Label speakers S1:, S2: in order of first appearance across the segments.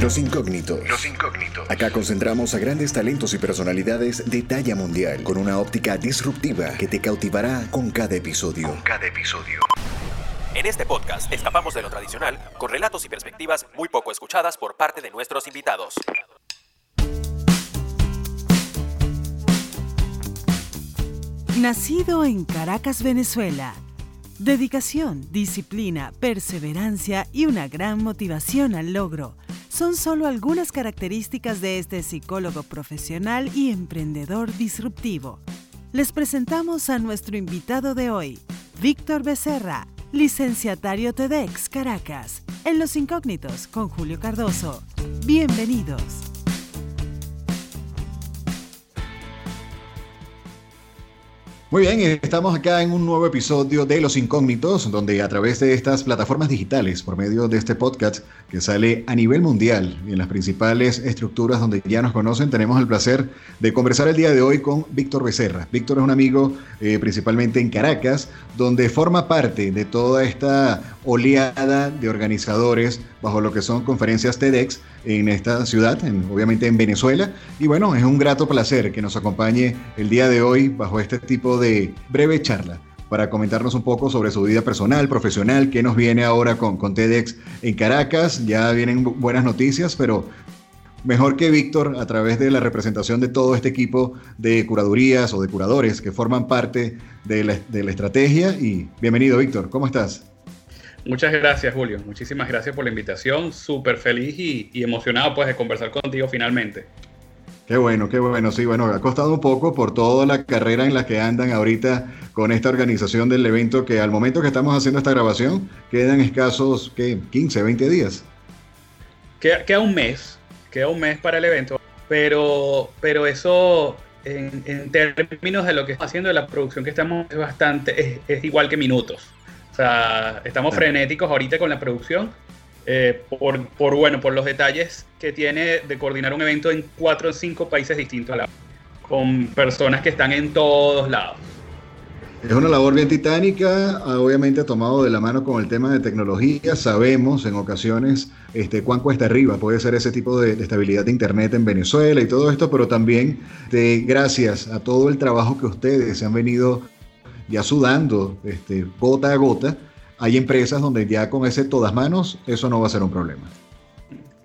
S1: Los incógnitos. Los incógnitos. Acá concentramos a grandes talentos y personalidades de talla mundial con una óptica disruptiva que te cautivará con cada episodio. Con cada episodio.
S2: En este podcast escapamos de lo tradicional con relatos y perspectivas muy poco escuchadas por parte de nuestros invitados.
S3: Nacido en Caracas, Venezuela. Dedicación, disciplina, perseverancia y una gran motivación al logro son solo algunas características de este psicólogo profesional y emprendedor disruptivo. Les presentamos a nuestro invitado de hoy, Víctor Becerra, licenciatario TEDx Caracas, en Los Incógnitos con Julio Cardoso. Bienvenidos.
S4: Muy bien, estamos acá en un nuevo episodio de Los Incógnitos, donde a través de estas plataformas digitales, por medio de este podcast que sale a nivel mundial y en las principales estructuras donde ya nos conocen, tenemos el placer de conversar el día de hoy con Víctor Becerra. Víctor es un amigo eh, principalmente en Caracas, donde forma parte de toda esta oleada de organizadores bajo lo que son conferencias TEDx en esta ciudad, obviamente en Venezuela. Y bueno, es un grato placer que nos acompañe el día de hoy bajo este tipo de breve charla para comentarnos un poco sobre su vida personal, profesional, qué nos viene ahora con, con TEDx en Caracas. Ya vienen buenas noticias, pero mejor que Víctor a través de la representación de todo este equipo de curadurías o de curadores que forman parte de la, de la estrategia. Y bienvenido, Víctor, ¿cómo estás?
S5: Muchas gracias, Julio. Muchísimas gracias por la invitación. Súper feliz y, emocionado pues de conversar contigo finalmente.
S4: Qué bueno, qué bueno. Sí, bueno, ha costado un poco por toda la carrera en la que andan ahorita con esta organización del evento que al momento que estamos haciendo esta grabación quedan escasos, ¿qué? 15, 20 días.
S5: Queda, un mes, queda un mes para el evento, pero, pero eso en, términos de lo que estamos haciendo, de la producción que estamos, es bastante, es igual que minutos. O sea, estamos frenéticos ahorita con la producción. Eh, por, por, bueno, por los detalles que tiene de coordinar un evento en cuatro o cinco países distintos, con personas que están en todos lados.
S4: Es una labor bien titánica, obviamente tomado de la mano con el tema de tecnología. Sabemos en ocasiones este, cuán cuesta arriba puede ser ese tipo de, estabilidad de Internet en Venezuela y todo esto, pero también de, gracias a todo el trabajo que ustedes se han venido ya sudando este, gota a gota, hay empresas donde ya con ese todas manos eso no va a ser un problema.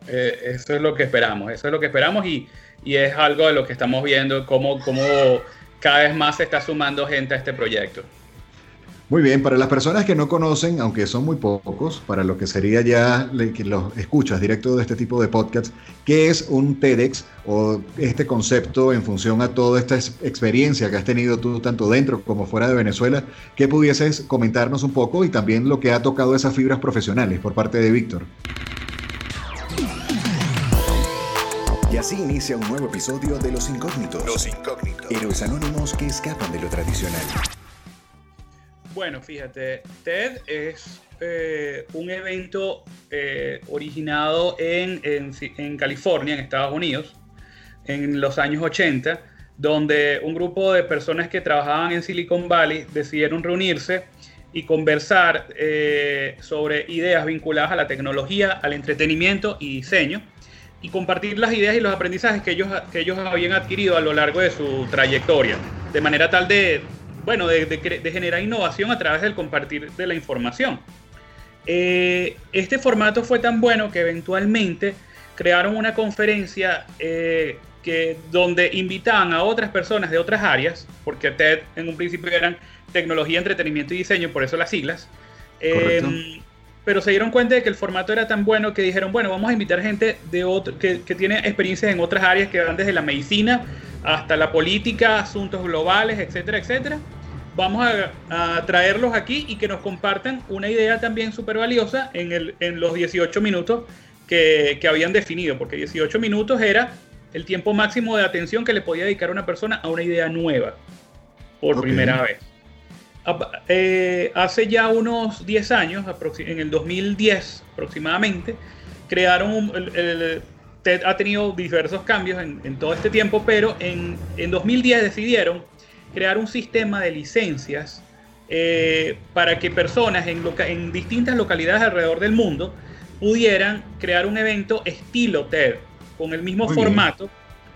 S5: Eh, eso es lo que esperamos, eso es lo que esperamos y, y es algo de lo que estamos viendo, cómo, cómo cada vez más se está sumando gente a este proyecto.
S4: Muy bien, para las personas que no conocen, aunque son muy pocos, para lo que sería ya que los escuchas directo de este tipo de podcasts, ¿qué es un TEDx o este concepto en función a toda esta experiencia que has tenido tú tanto dentro como fuera de Venezuela? ¿Qué pudieses comentarnos un poco y también lo que ha tocado esas fibras profesionales por parte de Víctor?
S1: Y así inicia un nuevo episodio de Los Incógnitos. Los Incógnitos. Héroes anónimos que escapan de lo tradicional.
S5: Bueno, fíjate, TED es eh, un evento eh, originado en, California, en Estados Unidos, en los años 80, donde un grupo de personas que trabajaban en Silicon Valley decidieron reunirse y conversar eh, sobre ideas vinculadas a la tecnología, al entretenimiento y diseño, y compartir las ideas y los aprendizajes que ellos, que ellos habían adquirido a lo largo de su trayectoria, de manera tal de bueno, de, generar innovación a través del compartir de la información. Eh, este formato fue tan bueno que eventualmente crearon una conferencia eh, que, donde invitaban a otras personas de otras áreas, porque TED en un principio eran tecnología, entretenimiento y diseño, por eso las siglas. Em, pero se dieron cuenta de que el formato era tan bueno que dijeron, bueno, vamos a invitar gente de otro, que, que tiene experiencias en otras áreas que van desde la medicina hasta la política, asuntos globales, etcétera, etcétera. Vamos a, traerlos aquí y que nos compartan una idea también súper valiosa en, el, en los 18 minutos que, que, habían definido, porque 18 minutos era el tiempo máximo de atención que le podía dedicar una persona a una idea nueva por primera vez. Eh, hace ya unos 10 años, en el 2010 aproximadamente, crearon el, TED ha tenido diversos cambios en, todo este tiempo, pero en, en 2010 decidieron crear un sistema de licencias eh, para que personas en, en, distintas localidades alrededor del mundo pudieran crear un evento estilo TED, con el mismo formato,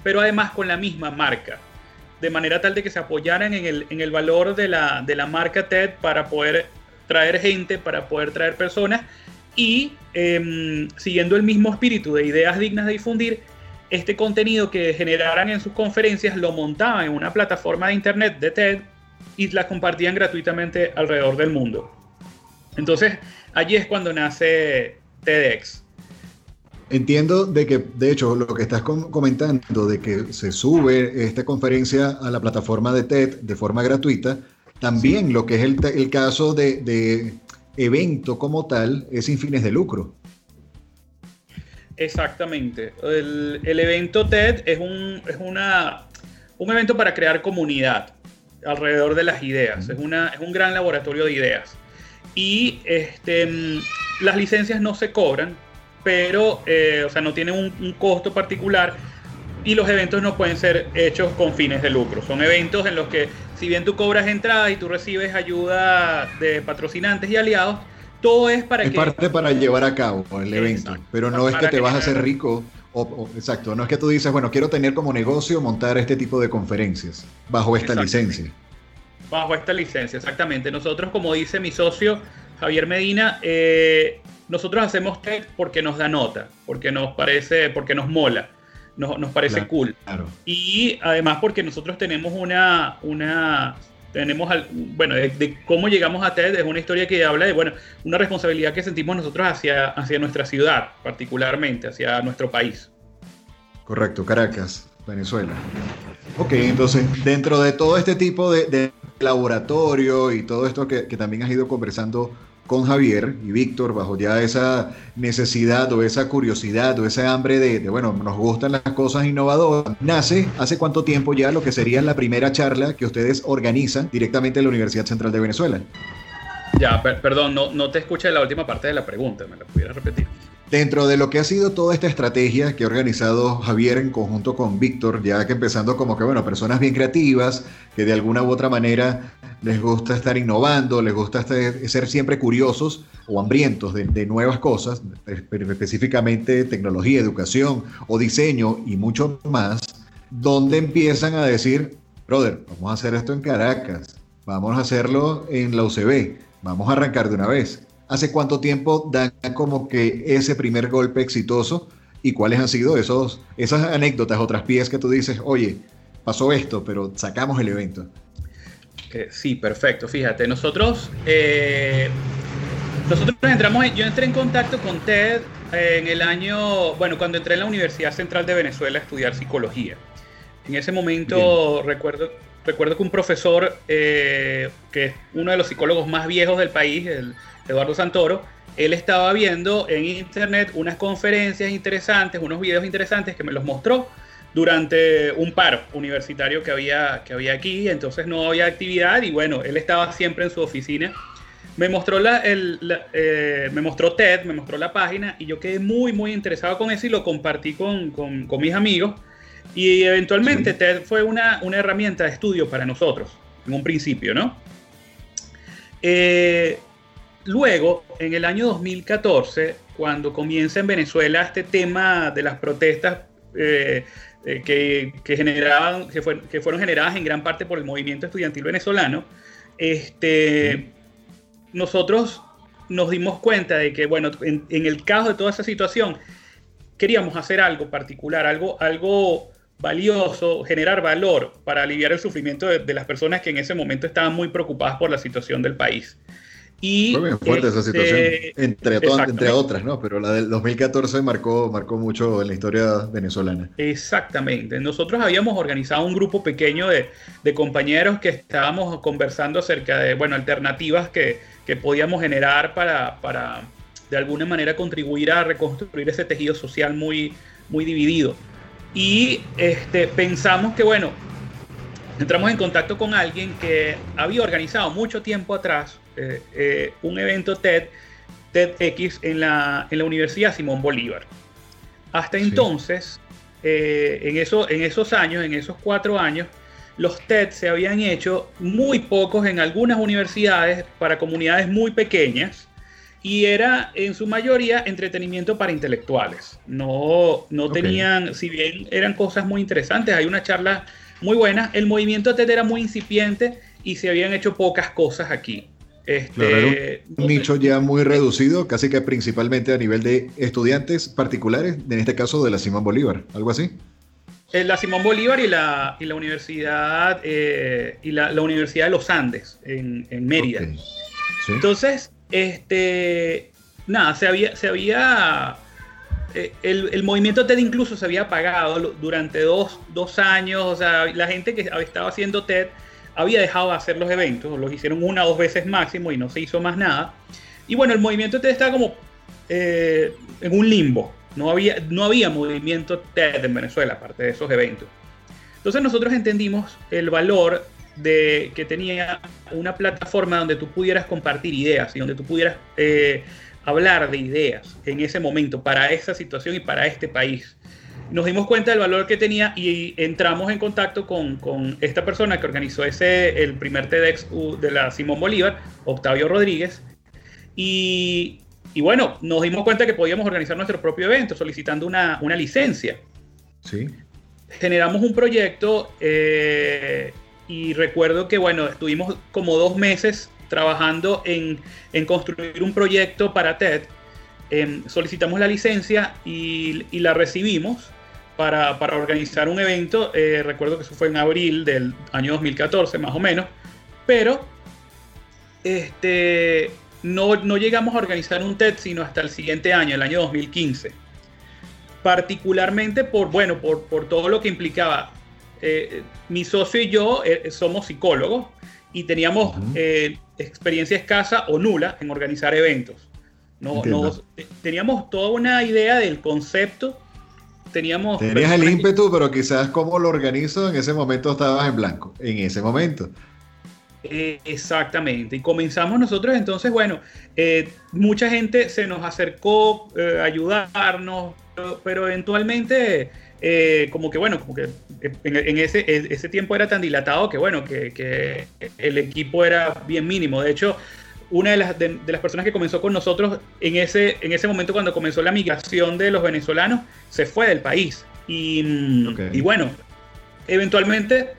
S5: pero además con la misma marca, de manera tal de que se apoyaran en el, en el valor de la, de la marca TED para poder traer gente, para poder traer personas y em, siguiendo el mismo espíritu de ideas dignas de difundir, este contenido que generaran en sus conferencias lo montaban en una plataforma de internet de TED y la compartían gratuitamente alrededor del mundo. Entonces, allí es cuando nace TEDx.
S4: Entiendo de que, de hecho, lo que estás comentando, de que se sube esta conferencia a la plataforma de TED de forma gratuita, también lo que es el, caso de, evento como tal es sin fines de lucro.
S5: Exactamente. El, evento TED es, un, es una, un evento para crear comunidad alrededor de las ideas. Es, una, es un gran laboratorio de ideas. Y este, las licencias no se cobran, pero, eh, o sea, no tienen un, costo particular y los eventos no pueden ser hechos con fines de lucro. Son eventos en los que, si bien tú cobras entrada y tú recibes ayuda de patrocinantes y aliados, todo es para
S4: es
S5: que...
S4: parte para llevar a cabo el evento, pero no es que te vas a hacer rico. exacto, no es que tú dices, bueno, quiero tener como negocio montar este tipo de conferencias bajo esta licencia.
S5: Bajo esta licencia, exactamente. Nosotros, como dice mi socio Javier Medina, eh, nosotros hacemos TED porque nos da nota, porque nos parece, porque nos mola, nos, nos parece cool. Y además porque nosotros tenemos una, una tenemos, bueno, de, cómo llegamos a TED es una historia que habla de, bueno, una responsabilidad que sentimos nosotros hacia, hacia nuestra ciudad, particularmente, hacia nuestro país.
S4: Correcto, Caracas, Venezuela. Ok, entonces, dentro de todo este tipo de, laboratorio y todo esto que, que también has ido conversando con Javier y Víctor bajo ya esa necesidad o esa curiosidad o ese hambre de, bueno, nos gustan las cosas innovadoras. Nace hace cuánto tiempo ya lo que sería la primera charla que ustedes organizan directamente en la Universidad Central de Venezuela.
S5: Ya, perdón, no, no te escuché la última parte de la pregunta, me la pudieras repetir.
S4: Dentro de lo que ha sido toda esta estrategia que ha organizado Javier en conjunto con Víctor, ya que empezando como que, bueno, personas bien creativas, que de alguna u otra manera les gusta estar innovando, les gusta ser siempre curiosos o hambrientos de, nuevas cosas, específicamente tecnología, educación o diseño y mucho más, donde empiezan a decir, brother, vamos a hacer esto en Caracas, vamos a hacerlo en la UCB, vamos a arrancar de una vez ¿Hace cuánto tiempo dan como que ese primer golpe exitoso? ¿Y cuáles han sido esos, esas anécdotas otras piezas que tú dices, oye, pasó esto, pero sacamos el evento?
S5: Eh, sí, perfecto. Fíjate, nosotros, eh, nosotros entramos, yo entré en contacto con TED en el año, bueno, cuando entré en la Universidad Central de Venezuela a estudiar psicología. En ese momento recuerdo, recuerdo que un profesor, eh, que es uno de los psicólogos más viejos del país, el Eduardo Santoro, él estaba viendo en internet unas conferencias interesantes, unos videos interesantes que me los mostró durante un paro universitario que había, que había aquí, entonces no había actividad y bueno, él estaba siempre en su oficina. Me mostró, la, el, eh, me mostró TED, me mostró la página y yo quedé muy, muy interesado con eso y lo compartí con, con, con mis amigos. Y eventualmente TED fue una, una, herramienta de estudio para nosotros, en un principio, ¿no? Eh, Luego, en el año 2014, cuando comienza en Venezuela este tema de las protestas eh, eh, que, generaban, que, fueron generadas en gran parte por el movimiento estudiantil venezolano, este, nosotros nos dimos cuenta de que, bueno, en, el caso de toda esa situación, queríamos hacer algo particular, algo, algo valioso, generar valor para aliviar el sufrimiento de, las personas que en ese momento estaban muy preocupadas por la situación del país.
S4: Y, Fue bien fuerte esa situación, este, entre, entre otras, ¿no? Pero la del 2014 marcó, marcó mucho en la historia venezolana.
S5: Exactamente. Nosotros habíamos organizado un grupo pequeño de, de compañeros que estábamos conversando acerca de, bueno, alternativas que, que podíamos generar para, para, de alguna manera, contribuir a reconstruir ese tejido social muy, muy dividido. Y este, pensamos que, bueno, entramos en contacto con alguien que había organizado mucho tiempo atrás eh, eh, un evento TED, TEDx en la, en la Universidad Simón Bolívar. Hasta entonces, eh, en, eso, en esos años, en esos cuatro años, los TED se habían hecho muy pocos en algunas universidades para comunidades muy pequeñas y era en su mayoría entretenimiento para intelectuales. No, no tenían, si bien eran cosas muy interesantes, hay una charla muy buena, el movimiento TED era muy incipiente y se habían hecho pocas cosas aquí.
S4: Este, un nicho ya muy reducido, casi que principalmente a nivel de estudiantes particulares, en este caso de la Simón Bolívar, algo así.
S5: Eh, la Simón Bolívar y la, y la Universidad eh, y la, Universidad de los Andes en, Mérida. Entonces, este, nada, se había, se había eh, el, movimiento TED incluso se había apagado durante dos, dos años, o sea, la gente que estaba haciendo TED había dejado de hacer los eventos, los hicieron una o dos veces máximo y no se hizo más nada. Y bueno, el movimiento TED estaba como eh, en un limbo. No había, no había movimiento TED en Venezuela, aparte de esos eventos. Entonces nosotros entendimos el valor de que tenía una plataforma donde tú pudieras compartir ideas y donde tú pudieras eh, hablar de ideas en ese momento para esa situación y para este país nos dimos cuenta del valor que tenía y entramos en contacto con, esta persona que organizó ese, el primer TEDx de la Simón Bolívar, Octavio Rodríguez. Y, bueno, nos dimos cuenta que podíamos organizar nuestro propio evento solicitando una, licencia.
S4: Sí.
S5: Generamos un proyecto eh, y recuerdo que, bueno, estuvimos como dos meses trabajando en, construir un proyecto para TED. Em, solicitamos la licencia y, y la recibimos para, organizar un evento. Eh, recuerdo que eso fue en abril del año 2014, más o menos. Pero este, no, no llegamos a organizar un TED sino hasta el siguiente año, el año 2015. Particularmente por, bueno, por, por todo lo que implicaba. Eh, mi socio y yo eh, somos psicólogos y teníamos experiencia escasa o nula en organizar eventos. No, teníamos toda una idea del concepto teníamos...
S4: Tenías el ímpetu, pero quizás cómo lo organizo en ese momento estabas en blanco, en ese momento.
S5: Eh, exactamente. Y comenzamos nosotros entonces, bueno, eh, mucha gente se nos acercó eh, a ayudarnos, pero, eventualmente, como que bueno, como que en, ese, ese, tiempo era tan dilatado que bueno, que, que, el equipo era bien mínimo. De hecho, una de las, de, las, personas que comenzó con nosotros en ese, en ese momento cuando comenzó la migración de los venezolanos, se fue del país. Y, y bueno, eventualmente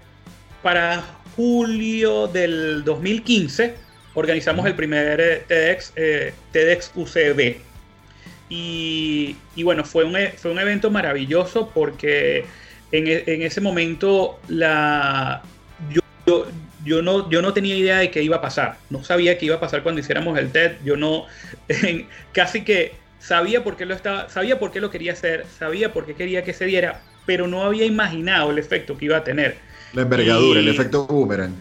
S5: para julio del 2015 organizamos el primer eh, TEDx, eh, TEDx UCB. Y, y, bueno, fue un, e, fue un evento maravilloso porque en, e, en ese momento la, yo, yo no, yo no tenía idea de qué iba a pasar. No sabía qué iba a pasar cuando hiciéramos el TED. Yo no, casi que sabía por qué lo estaba, sabía por qué lo quería hacer, sabía por qué quería que se diera, pero no había imaginado el efecto que iba a tener.
S4: La envergadura, el efecto boomerang.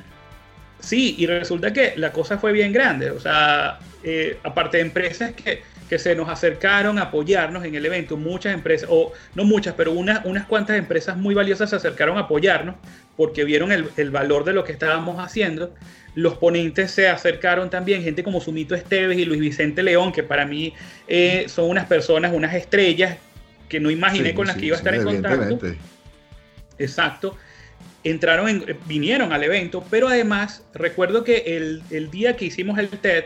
S5: Sí, y resulta que la cosa fue bien grande. O sea, eh, aparte de empresas que, que, se nos acercaron a apoyarnos en el evento, muchas empresas, o no muchas, pero unas, unas cuantas empresas muy valiosas se acercaron a apoyarnos porque vieron el, el, valor de lo que estábamos haciendo. Los ponentes se acercaron también, gente como Sumito Esteves y Luis Vicente León, que para mí eh, son unas personas, unas estrellas que no imaginé con las que iba a estar en contacto. Exacto. Entraron, en, vinieron al evento, pero además recuerdo que el, el día que hicimos el TED,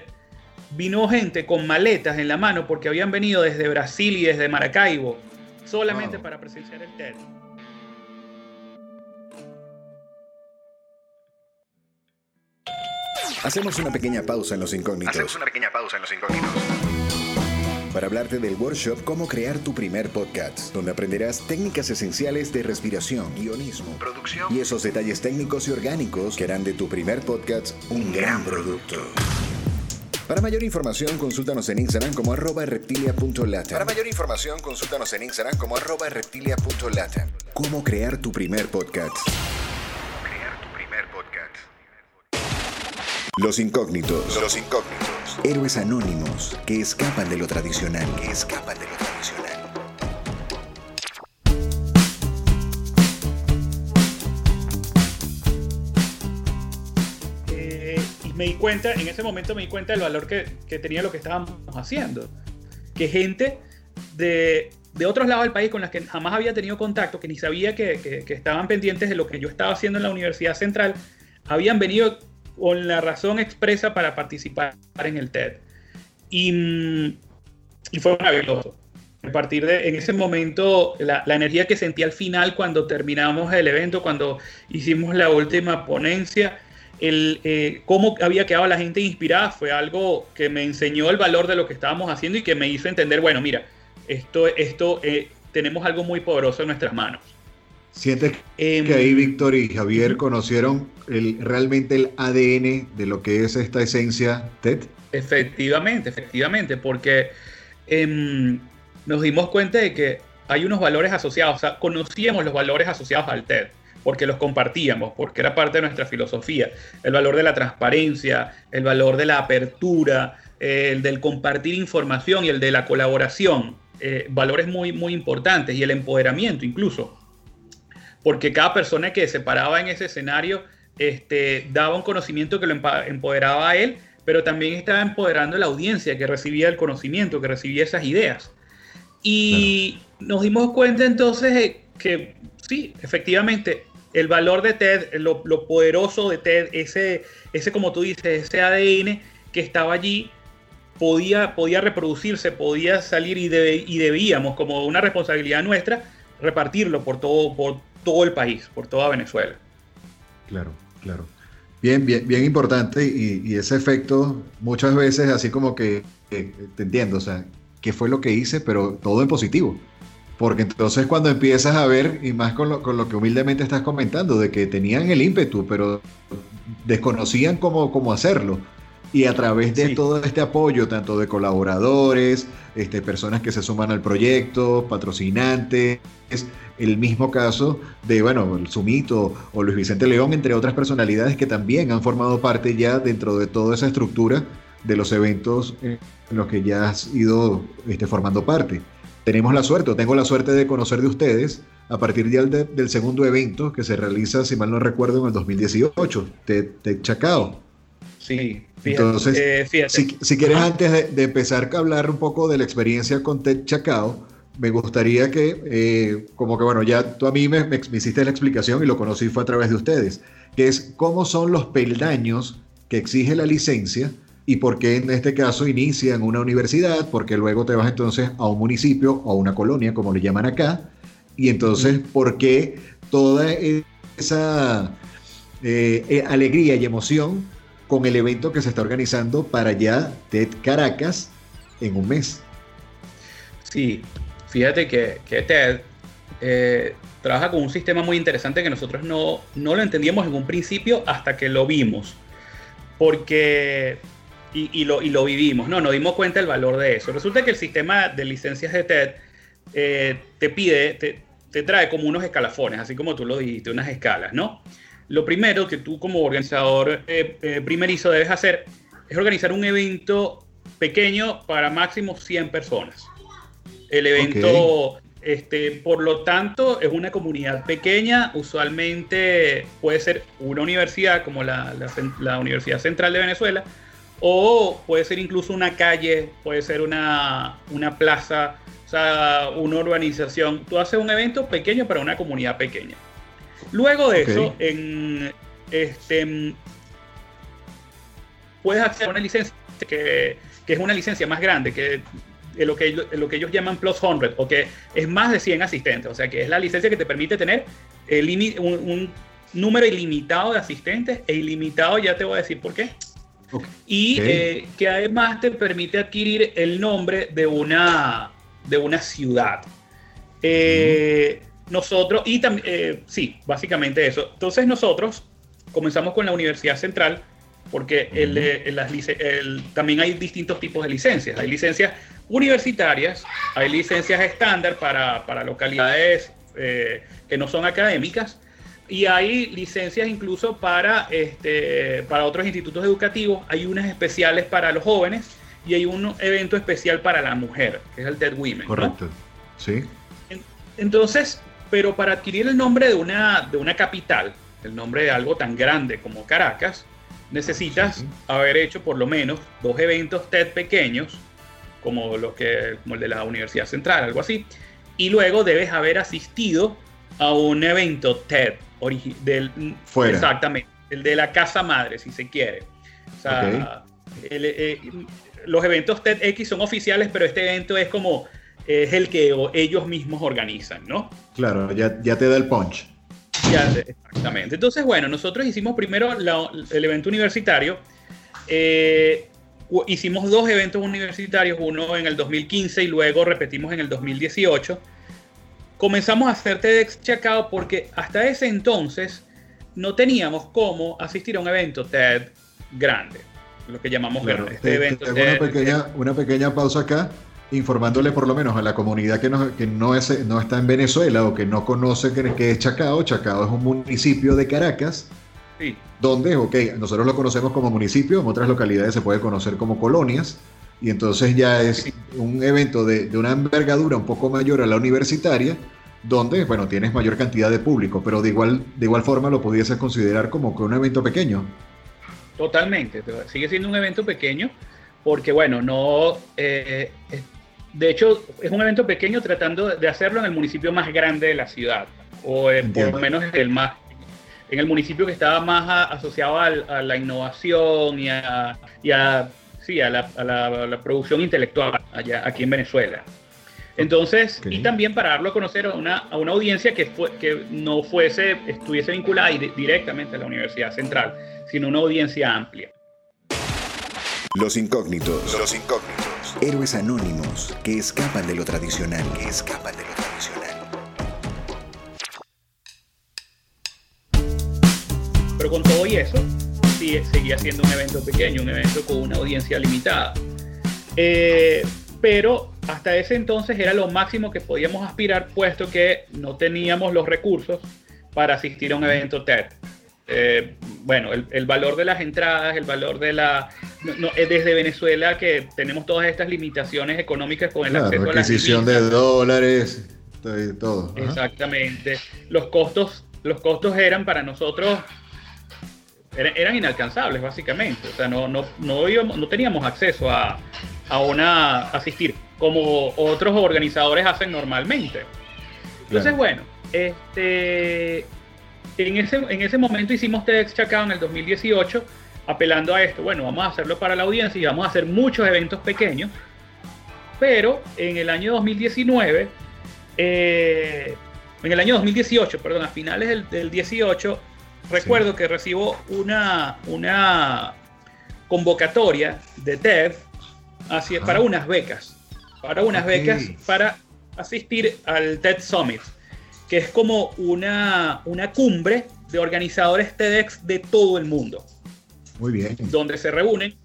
S5: vino gente con maletas en la mano porque habían venido desde Brasil y desde Maracaibo solamente para presenciar el TED.
S1: Hacemos una pequeña pausa en los incógnitos.
S2: Hacemos una pequeña pausa en los incógnitos.
S1: Para hablarte del workshop Cómo crear tu primer podcast, donde aprenderás técnicas esenciales de respiración, guionismo,
S2: producción
S1: y esos detalles técnicos y orgánicos que harán de tu primer podcast un gran producto. Para mayor información, consúltanos en Instagram como arroba reptilia.lata.
S2: Para mayor información, consúltanos en Instagram como arroba reptilia.lata.
S1: Cómo crear tu primer podcast. Los incógnitos.
S2: Los incógnitos.
S1: Héroes anónimos que escapan de lo tradicional.
S2: Que escapan de lo tradicional.
S5: Me di cuenta, en ese momento me di cuenta del valor que, tenía lo que estábamos haciendo. Que gente de, de, otros lados del país con las que jamás había tenido contacto, que ni sabía que, que estaban pendientes de lo que yo estaba haciendo en la Universidad Central, habían venido con la razón expresa para participar en el TED. Y, y fue maravilloso. A partir de en ese momento, la, la, energía que sentí al final cuando terminamos el evento, cuando hicimos la última ponencia, el, eh, cómo había quedado la gente inspirada fue algo que me enseñó el valor de lo que estábamos haciendo y que me hizo entender, bueno, mira, esto, esto eh, tenemos algo muy poderoso en nuestras manos.
S4: ¿Sientes em, que ahí Víctor y Javier conocieron el, realmente el ADN de lo que es esta esencia TED?
S5: Efectivamente, efectivamente, porque em, nos dimos cuenta de que hay unos valores asociados, o sea, conocíamos los valores asociados al TED, porque los compartíamos, porque era parte de nuestra filosofía, el valor de la transparencia, el valor de la apertura, el del compartir información y el de la colaboración, eh, valores muy, muy importantes y el empoderamiento incluso. Porque cada persona que se paraba en ese escenario este, daba un conocimiento que lo empoderaba a él, pero también estaba empoderando a la audiencia que recibía el conocimiento, que recibía esas ideas. Y nos dimos cuenta entonces que sí, efectivamente, el valor de TED, lo, poderoso de TED, ese, ese, como tú dices, ese ADN que estaba allí, podía, podía reproducirse, podía salir y, y debíamos, como una responsabilidad nuestra, repartirlo por todo, por todo el país, por toda Venezuela.
S4: Claro, claro. Bien, bien, bien importante y, ese efecto muchas veces así como que, te entiendo, o sea, ¿qué fue lo que hice? Pero todo en positivo. Porque entonces cuando empiezas a ver, y más con lo, con lo que humildemente estás comentando, de que tenían el ímpetu, pero desconocían cómo, cómo hacerlo. Y a través de todo este apoyo, tanto de colaboradores, este, personas que se suman al proyecto, patrocinantes, el mismo caso de, bueno, el Sumito o Luis Vicente León, entre otras personalidades que también han formado parte ya dentro de toda esa estructura de los eventos en los que ya has ido este, formando parte. Tenemos la suerte, o tengo la suerte de conocer de ustedes a partir del, del segundo evento que se realiza, si mal no recuerdo, en el 2018, de Chacao.
S5: Sí,
S4: fíjate, Entonces, eh, Si, quieres antes de, de, empezar a hablar un poco de la experiencia con Ted Chacao, me gustaría que, eh, como que bueno, ya tú a mí me, me, hiciste la explicación y lo conocí fue a través de ustedes, que es cómo son los peldaños que exige la licencia y por qué en este caso inicia en una universidad, porque luego te vas entonces a un municipio o a una colonia, como le llaman acá, y entonces por qué toda esa eh, eh, alegría y emoción con el evento que se está organizando para ya TED Caracas en un mes.
S5: Sí, Fíjate que, TED eh, trabaja con un sistema muy interesante que nosotros no, no lo entendíamos en un principio hasta que lo vimos. Porque y, lo, y, lo, vivimos, ¿no? Nos dimos cuenta del valor de eso. Resulta que el sistema de licencias de TED eh, te pide, te, trae como unos escalafones, así como tú lo dijiste, unas escalas, ¿no? Lo primero que tú como organizador eh, primerizo debes hacer es organizar un evento pequeño para máximo 100 personas. El evento, este, por lo tanto, es una comunidad pequeña. Usualmente puede ser una universidad como la, Universidad Central de Venezuela, o puede ser incluso una calle, puede ser una, una plaza, o sea, una urbanización. Tú haces un evento pequeño para una comunidad pequeña. Luego de eso, en, este, puedes hacer una licencia que, que, es una licencia más grande, que lo que, lo que ellos llaman Plus 100, o que es más de 100 asistentes, o sea que es la licencia que te permite tener el un, un, número ilimitado de asistentes e ilimitado, ya te voy a decir por qué. Y eh, que además te permite adquirir el nombre de una, de una ciudad. Eh, nosotros, y también, eh, sí, básicamente eso. Entonces nosotros comenzamos con la Universidad Central, porque el, también hay distintos tipos de licencias. Hay licencias universitarias, hay licencias estándar para, localidades eh, que no son académicas y hay licencias incluso para, este, para otros institutos educativos, hay unas especiales para los jóvenes y hay un evento especial para la mujer, que es el TED Women.
S4: Correcto, sí.
S5: Entonces, pero para adquirir el nombre de una, de una capital, el nombre de algo tan grande como Caracas, necesitas haber hecho por lo menos dos eventos TED pequeños como, lo que, como el de la Universidad Central, algo así. Y luego debes haber asistido a un evento TED del, Exactamente, el de la casa madre, si se quiere. O sea, eh, los eventos TEDx son oficiales, pero este evento es como es el que ellos mismos organizan, ¿no?
S4: Claro, ya, ya te da el punch.
S5: Ya, exactamente. Entonces, bueno, nosotros hicimos primero el evento universitario. Eh, hicimos dos eventos universitarios, uno en el 2015 y luego repetimos en el 2018. Comenzamos a hacer TEDx Chacao porque hasta ese entonces no teníamos cómo asistir a un evento TED grande, lo que llamamos grande.
S4: Este evento una, pequeña, una pequeña pausa acá informándole por lo menos a la comunidad que no, que no, es, no está en Venezuela o que no conoce que, es Chacao. Chacao es un municipio de Caracas, sí. donde, ok, nosotros lo conocemos como municipio, en otras localidades se puede conocer como colonias, y entonces ya es un evento de, de, una envergadura un poco mayor a la universitaria, donde, bueno, tienes mayor cantidad de público, pero de igual, de igual forma lo pudieses considerar como que un evento pequeño.
S5: Totalmente, sigue siendo un evento pequeño, porque bueno, no eh, de hecho, es un evento pequeño tratando de hacerlo en el municipio más grande de la ciudad, o por lo menos el más, en el municipio que estaba más asociado a, la innovación y a, sí, a, la, producción intelectual allá, aquí en Venezuela. Entonces, y también para darlo a conocer a una, a una audiencia que, fue, que no fuese, estuviese vinculada directamente a la Universidad Central, sino una audiencia amplia.
S1: Los incógnitos. Los incógnitos. Héroes anónimos que escapan de lo tradicional, que escapan de lo tradicional.
S5: Pero con todo y eso, sí, seguía siendo un evento pequeño, un evento con una audiencia limitada. Eh, pero hasta ese entonces era lo máximo que podíamos aspirar, puesto que no teníamos los recursos para asistir a un evento TED. Eh, bueno, el, valor de las entradas, el valor de la... No, desde Venezuela que tenemos todas estas limitaciones económicas con el acceso a la
S4: adquisición de dólares, todo.
S5: Exactamente. Los costos, los costos eran para nosotros eran, inalcanzables básicamente. O sea, no, no, no, no teníamos acceso a, a una asistir como otros organizadores hacen normalmente. Entonces, bueno, este en ese, en ese momento hicimos TEDx Chacao en el 2018, apelando a esto. Bueno, vamos a hacerlo para la audiencia y vamos a hacer muchos eventos pequeños. Pero en el año 2019, eh, en el año 2018, perdón, a finales del, 18, recuerdo que recibo una, una convocatoria de TED hacia, para unas becas. Para unas becas para asistir al TED Summit que es como una, una cumbre de organizadores TEDx de todo el mundo.
S4: Muy bien.
S5: Donde se reúnen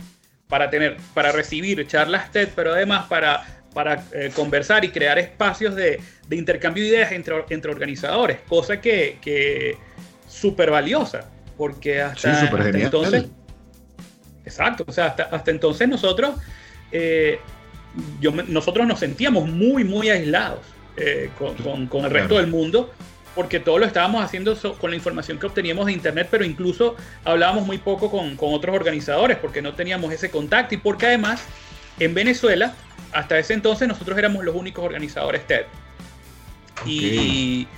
S5: para, tener, para recibir charlas TED, pero además para, para eh, conversar y crear espacios de, de, intercambio de ideas entre, entre organizadores, cosa que, que súper valiosa, porque hasta, entonces... Exacto, o sea, hasta, hasta entonces nosotros, eh, yo, nosotros nos sentíamos muy, muy aislados. Eh, con, el resto del mundo, porque todo lo estábamos haciendo con la información que obteníamos de Internet, pero incluso hablábamos muy poco con, otros organizadores, porque no teníamos ese contacto y porque además en Venezuela, hasta ese entonces nosotros éramos los únicos organizadores TED. Y,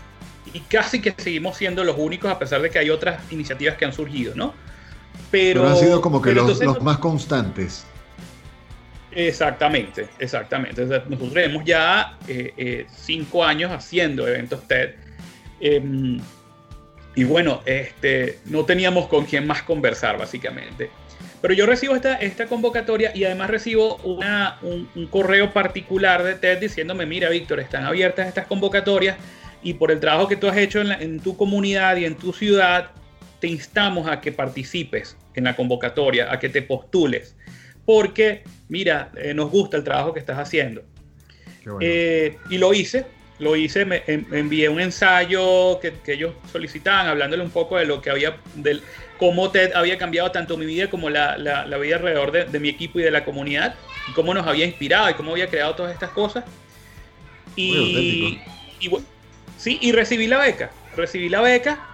S5: casi que seguimos siendo los únicos a pesar de que hay otras iniciativas que han surgido, ¿no?
S4: Pero, han sido como que los, los más constantes.
S5: Exactamente, exactamente. nosotros tenemos ya eh, eh, cinco años haciendo eventos TED. Em, y bueno, este, no teníamos con quién más conversar, básicamente. Pero yo recibo esta, esta convocatoria y además recibo una, un, correo particular de TED diciéndome, mira, Víctor, están abiertas estas convocatorias y por el trabajo que tú has hecho en, en tu comunidad y en tu ciudad, te instamos a que participes en la convocatoria, a que te postules porque, mira, eh, nos gusta el trabajo que estás haciendo. Eh, y lo hice, lo hice, me, envié un ensayo que, ellos solicitaban, hablándole un poco de lo que había, del cómo TED había cambiado tanto mi vida como la, vida alrededor de, mi equipo y de la comunidad, y cómo nos había inspirado y cómo había creado todas estas cosas. Y, sí, y recibí la beca, recibí la beca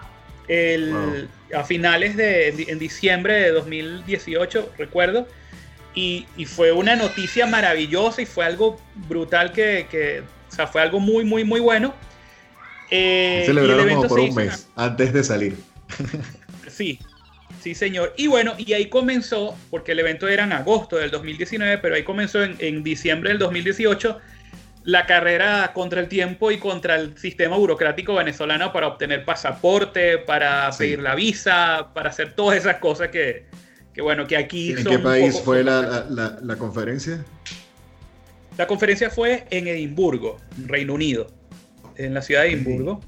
S5: a finales de, en diciembre de 2018, recuerdo y, fue una noticia maravillosa y fue algo brutal que, o sea, fue algo muy, muy, muy bueno.
S4: Eh, Celebraron como por un mes antes de salir.
S5: sí, Sí, señor. Y bueno, y ahí comenzó, porque el evento era en agosto del 2019, pero ahí comenzó en, en diciembre del 2018 la carrera contra el tiempo y contra el sistema burocrático venezolano para obtener pasaporte, para pedir la visa, para hacer todas esas cosas que, bueno, que aquí...
S4: ¿En qué país fue la, conferencia?
S5: La conferencia fue en Edimburgo, Reino Unido, en la ciudad de Edimburgo.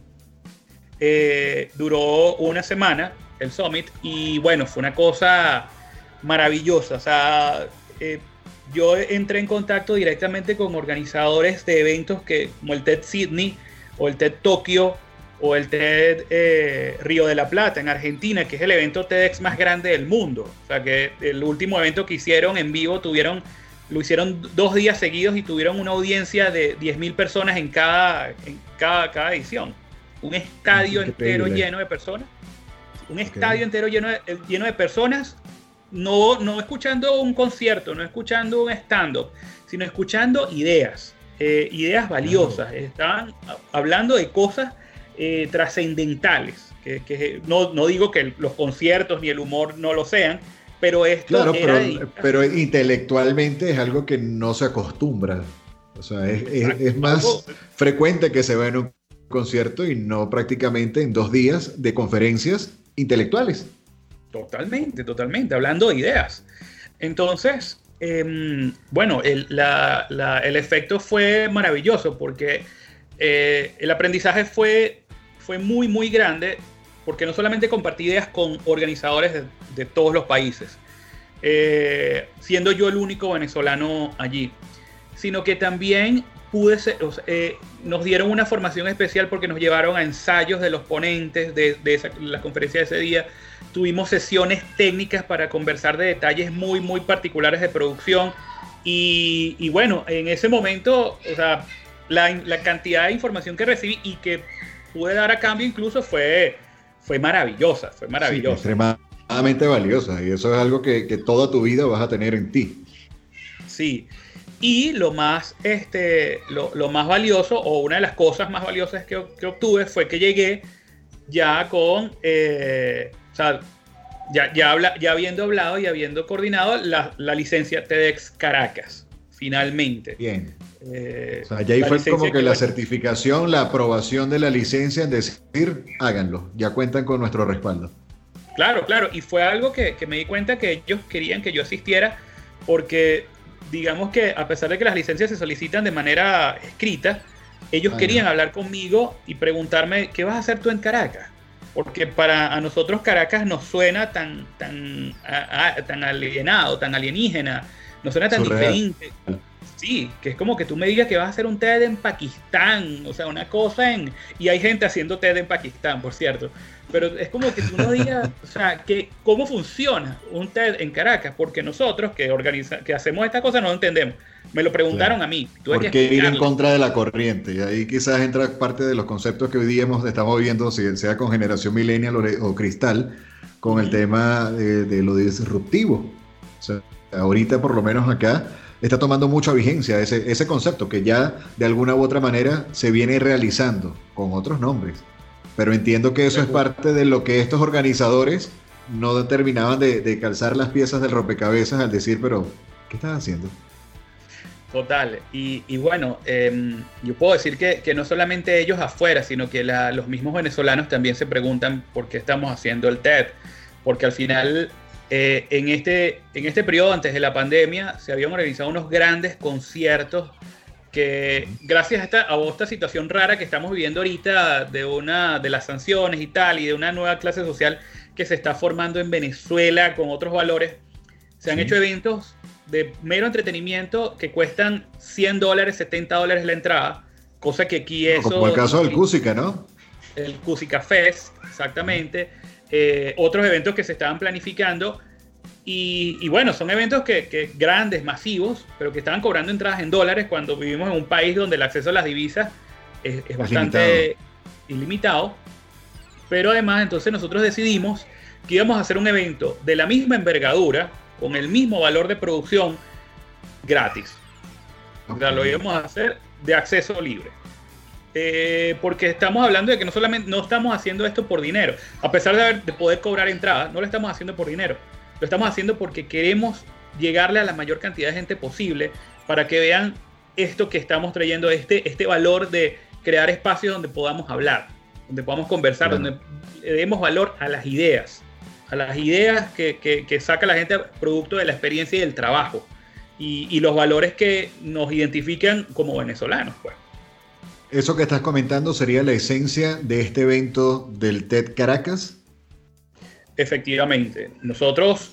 S5: Eh, duró una semana el summit y bueno, fue una cosa maravillosa. O sea, eh, yo entré en contacto directamente con organizadores de eventos que, como el TED Sydney o el TED Tokio o el TED eh, Río de la Plata en Argentina, que es el evento TEDx más grande del mundo. O sea que el último evento que hicieron en vivo tuvieron, lo hicieron dos días seguidos y tuvieron una audiencia de 10.000 personas en cada, en cada, cada edición. Un estadio entero lleno de personas. Un estadio entero lleno de, lleno de personas no, no escuchando un concierto, no escuchando un stand-up, sino escuchando ideas, eh, ideas valiosas. Estaban hablando de cosas eh, trascendentales. Que, no, digo que los conciertos ni el humor no lo sean, pero esto
S4: claro, pero, intelectualmente es algo que no se acostumbra. O sea, es, más frecuente que se vea en un concierto y no prácticamente en dos días de conferencias intelectuales.
S5: Totalmente, totalmente, hablando de ideas. Entonces, em, bueno, el, efecto fue maravilloso porque eh, el aprendizaje fue, fue muy, muy grande porque no solamente compartí ideas con organizadores de, todos los países, eh, siendo yo el único venezolano allí, sino que también pude ser, eh, nos dieron una formación especial porque nos llevaron a ensayos de los ponentes de, de la conferencia de ese día Tuvimos sesiones técnicas para conversar de detalles muy, muy particulares de producción. Y, bueno, en ese momento, o sea, la, cantidad de información que recibí y que pude dar a cambio incluso fue, fue maravillosa, fue maravillosa.
S4: extremadamente valiosa y eso es algo que, toda tu vida vas a tener en ti.
S5: Sí, y lo más, este, lo, más valioso o una de las cosas más valiosas que, obtuve fue que llegué ya con eh, sea, ya, ya, habla, ya habiendo hablado y habiendo coordinado la, la licencia TEDx Caracas, finalmente.
S4: Bien. Eh, o sea, ya ahí fue como que, la certificación, la aprobación de la licencia en decir, háganlo, ya cuentan con nuestro respaldo.
S5: Claro, claro, y fue algo que, que, me di cuenta que ellos querían que yo asistiera porque digamos que a pesar de que las licencias se solicitan de manera escrita, ellos ah, querían hablar conmigo y preguntarme, ¿qué vas a hacer tú en Caracas? porque para a nosotros Caracas nos suena tan, tan, tan alienado, tan alienígena, nos suena tan diferente. Sí, que es como que tú me digas que vas a hacer un TED en Pakistán, o sea, una cosa en... Y hay gente haciendo TED en Pakistán, por cierto. Pero es como que tú no digas, o sea, que cómo funciona un TED en Caracas, porque nosotros que, organiza, que hacemos esta cosa no lo entendemos. Me lo preguntaron a mí.
S4: Tuve que ir en contra de la corriente. Y ahí quizás entra parte de los conceptos que hoy día hemos, estamos viendo, sea con generación millennial o, cristal, con el tema de, lo disruptivo. O sea, ahorita por lo menos acá está tomando mucha vigencia ese, ese concepto que ya de alguna u otra manera se viene realizando con otros nombres. Pero entiendo que eso es parte de lo que estos organizadores no terminaban de, calzar las piezas del rompecabezas al decir, pero, ¿qué están haciendo?
S5: Total, y, bueno, em, yo puedo decir que, no solamente ellos afuera, sino que los mismos venezolanos también se preguntan por qué estamos haciendo el TED, porque al final, eh, en, este, en este periodo antes de la pandemia, se habían organizado unos grandes conciertos que gracias a esta, a esta situación rara que estamos viviendo ahorita de una de las sanciones y tal, y de una nueva clase social que se está formando en Venezuela con otros valores, se han hecho eventos de mero entretenimiento que cuestan 100 dólares, 70 dólares la entrada, cosa que aquí es...
S4: Como el caso del Cusica, ¿no?
S5: El Cusica Fest, exactamente. Eh, otros eventos que se estaban planificando. Y, bueno, son eventos que, grandes, masivos, pero que estaban cobrando entradas en dólares cuando vivimos en un país donde el acceso a las divisas es, bastante ilimitado. Pero además, entonces nosotros decidimos que íbamos a hacer un evento de la misma envergadura, con el mismo valor de producción gratis. O sea, lo íbamos a hacer de acceso libre. Eh, porque estamos hablando de que no solamente no estamos haciendo esto por dinero, a pesar de, de poder cobrar entradas, no lo estamos haciendo por dinero, lo estamos haciendo porque queremos llegarle a la mayor cantidad de gente posible para que vean esto que estamos trayendo, este, este valor de crear espacios donde podamos hablar, donde podamos conversar, donde le demos valor a las ideas, a las ideas que, que, saca la gente producto de la experiencia y del trabajo, y, y, los valores que nos identifican como venezolanos. Pues.
S4: Eso que estás comentando sería la esencia de este evento del TED Caracas.
S5: Efectivamente, nosotros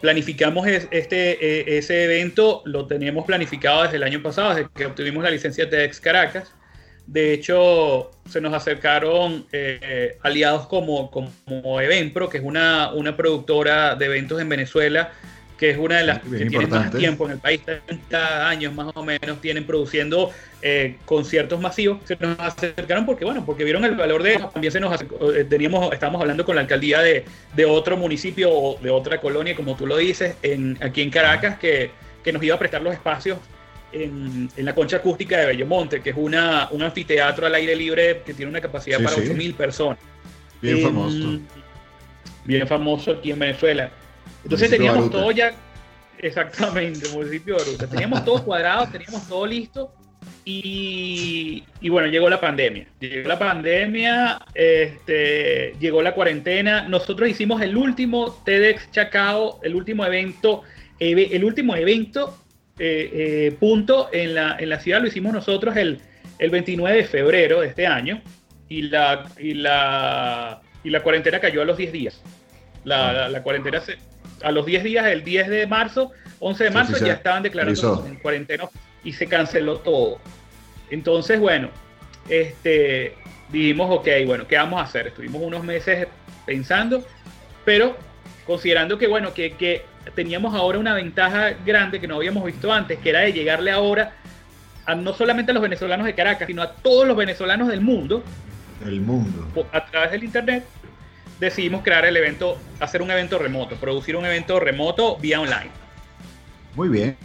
S5: planificamos este, e, ese evento, lo teníamos planificado desde el año pasado, desde que obtuvimos la licencia TEDx Caracas. De hecho, se nos acercaron eh, aliados como, como Eventpro, que es una, una productora de eventos en Venezuela, que es una de las que tiene más tiempo en el país, 30 años más o menos, tienen produciendo eh, conciertos masivos. Se nos acercaron porque, bueno, porque vieron el valor de También se nos eh, teníamos, estábamos hablando con la alcaldía de, de, otro municipio o de otra colonia, como tú lo dices, en, aquí en Caracas, que, que nos iba a prestar los espacios en, en, la concha acústica de Bellomonte, que es una, un anfiteatro al aire libre que tiene una capacidad para 8.000 personas.
S4: Bien famoso.
S5: Bien famoso aquí en Venezuela. Entonces teníamos todo ya, exactamente, municipio de Ruta. Teníamos todo cuadrado, teníamos todo listo. Y, y, bueno, llegó la pandemia. Llegó la pandemia, este, llegó la cuarentena. Nosotros hicimos el último TEDx Chacao, el último evento, el último evento eh, eh, punto en la, en la ciudad lo hicimos nosotros el, el 29 de febrero de este año y la, y la, y la cuarentena cayó a los 10 días. La, la cuarentena se, a los 10 días, el 10 de marzo, 11 de marzo, ya estaban declarando en cuarentena y se canceló todo. Entonces, bueno, este, dijimos, ok, bueno, ¿qué vamos a hacer? Estuvimos unos meses pensando, pero considerando que, bueno, que, que teníamos ahora una ventaja grande que no habíamos visto antes, que era de llegarle ahora a no solamente a los venezolanos de Caracas, sino a todos los venezolanos del mundo.
S4: El mundo.
S5: A través del Internet decidimos crear el evento, hacer un evento remoto, producir un evento remoto vía online.
S4: Muy bien.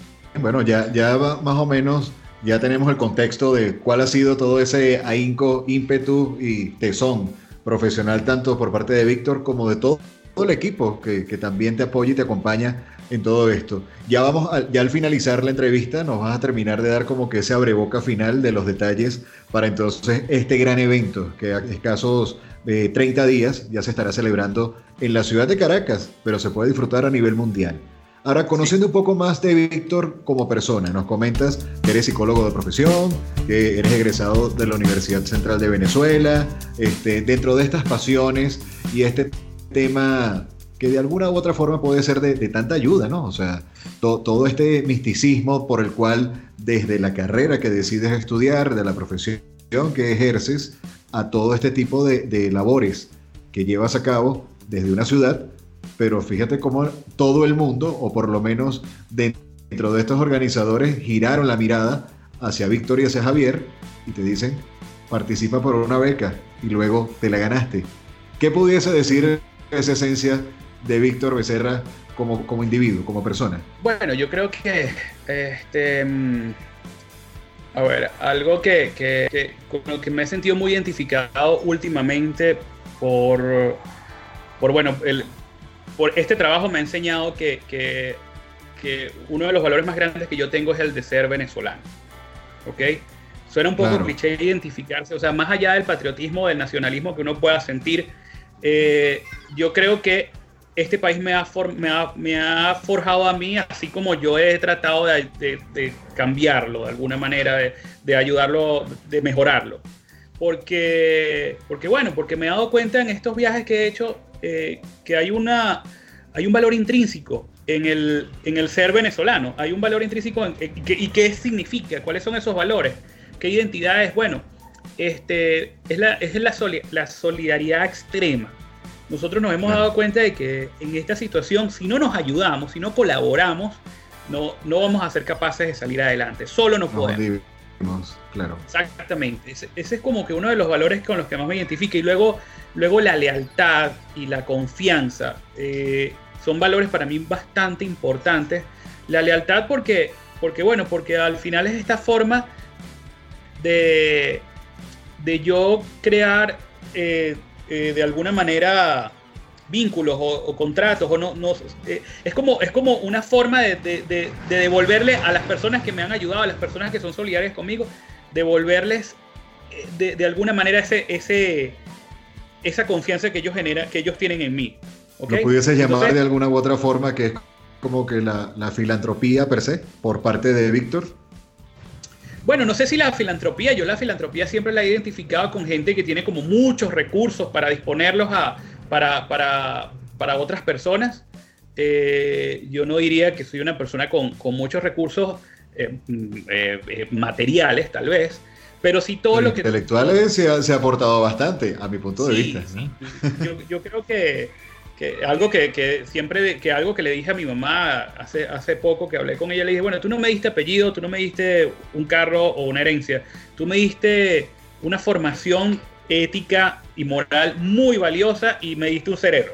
S4: Bueno, ya, ya más o menos ya tenemos el contexto de cuál ha sido todo ese ahínco, ímpetu y tesón profesional, tanto por parte de Víctor como de todo, el equipo que, que, también te apoya y te acompaña en todo esto. Ya vamos, ya al finalizar la entrevista, nos vas a terminar de dar como que ese abreboca final de los detalles para entonces este gran evento, que a escasos 30 días ya se estará celebrando en la ciudad de Caracas, pero se puede disfrutar a nivel mundial. Ahora, conociendo un poco más de Víctor como persona, nos comentas que eres psicólogo de profesión, que eres egresado de la Universidad Central de Venezuela, este, dentro de estas pasiones y este tema que de alguna u otra forma puede ser de, tanta ayuda, ¿no? O sea, todo este misticismo por el cual desde la carrera que decides estudiar, de la profesión que ejerces, a todo este tipo de, labores que llevas a cabo desde una ciudad, pero fíjate cómo todo el mundo, o por lo menos dentro de estos organizadores, giraron la mirada hacia Víctor y hacia Javier y te dicen, participa por una beca y luego te la ganaste. ¿Qué pudiese decir esa esencia de Víctor Becerra como, como individuo, como persona?
S5: Bueno, yo creo que este, mm, a ver, algo que, con lo que me he sentido muy identificado últimamente por, por bueno, el, por este trabajo me ha enseñado que, que, uno de los valores más grandes que yo tengo es el de ser venezolano. ¿Ok? Suena un poco cliché identificarse, o sea, más allá del patriotismo, del nacionalismo que uno pueda sentir, eh, yo creo que este país me ha, me ha, forjado a mí, así como yo he tratado de, cambiarlo de alguna manera, de, ayudarlo, de mejorarlo. Porque, porque, bueno, porque me he dado cuenta en estos viajes que he hecho eh, que hay, una, hay un valor intrínseco en el, en el ser venezolano. Hay un valor intrínseco y, qué, significa, cuáles son esos valores, qué identidad es. Bueno, este, es, la, es la, la solidaridad extrema nosotros nos hemos dado cuenta de que en esta situación, si no nos ayudamos, si no colaboramos, no, no vamos a ser capaces de salir adelante. Solo no podemos.
S4: claro.
S5: Exactamente. Ese, es como que uno de los valores con los que más me identifica. Y luego, luego la lealtad y la confianza eh, son valores para mí bastante importantes. La lealtad porque, porque, bueno, porque al final es esta forma de, de yo crear eh, eh, de alguna manera vínculos o, contratos o no, no eh, es como es como una forma de, devolverle a las personas que me han ayudado a las personas que son solidarias conmigo devolverles de, alguna manera ese, ese esa confianza que ellos generan que ellos tienen en mí
S4: ¿okay? lo pudiese llamar de alguna u otra forma que es como que la, la filantropía per se por parte de Víctor
S5: bueno, no sé si la filantropía, yo la filantropía siempre la he identificado con gente que tiene como muchos recursos para disponerlos a, para, para, para otras personas. Eh, yo no diría que soy una persona con, con muchos recursos eh, eh, materiales, tal vez, pero sí todo lo que...
S4: Intelectuales se ha, se ha aportado bastante, a mi punto de vista.
S5: Yo, yo, creo que que algo que, que, siempre que algo que le dije a mi mamá hace, hace poco que hablé con ella le dije bueno tú no me diste apellido tú no me diste un carro o una herencia. Tú me diste una formación ética y moral muy valiosa y me diste un cerebro.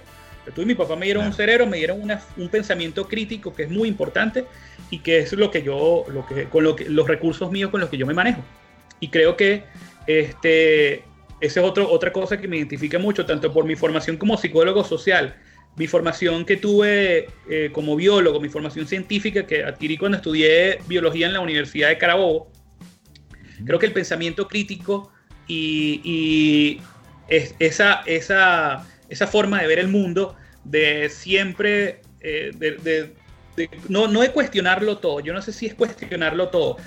S5: Tú y mi papá me dieron un cerebro me dieron una, un pensamiento crítico que es muy importante y que es lo que yo lo que con lo que los recursos míos con los que yo me manejo. Y creo que este esa es otro, otra cosa que me identifica mucho, tanto por mi formación como psicólogo social, mi formación que tuve eh, como biólogo, mi formación científica que adquirí cuando estudié biología en la Universidad de Carabobo. Creo que el pensamiento crítico y, esa, esa, esa, forma de ver el mundo, de siempre, eh, no, no de cuestionarlo todo, yo no sé si es cuestionarlo todo,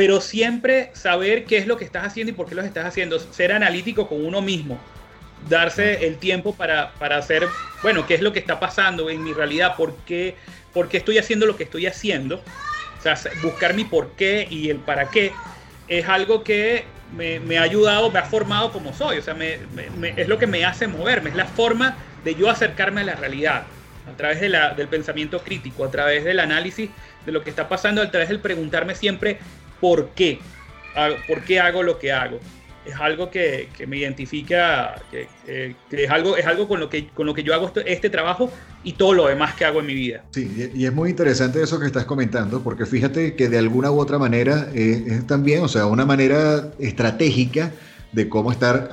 S5: pero siempre saber qué es lo que estás haciendo y por qué lo estás haciendo, ser analítico con uno mismo, darse el tiempo para, para hacer, bueno, qué es lo que está pasando en mi realidad, por qué, por qué estoy haciendo lo que estoy haciendo, o sea, buscar mi por qué y el para qué, es algo que me, me ha ayudado, me ha formado como soy, o sea, me, me, es lo que me hace moverme, es la forma de yo acercarme a la realidad, a través de la, del pensamiento crítico, a través del análisis de lo que está pasando, a través del preguntarme siempre por qué, por qué hago lo que hago. Es algo que, me identifica, que, es algo, es algo con, lo que, con lo que yo hago este, este, trabajo y todo lo demás que hago en mi vida.
S4: Sí, y es muy interesante eso que estás comentando, porque fíjate que de alguna u otra manera eh, es también, o sea, una manera estratégica de cómo estar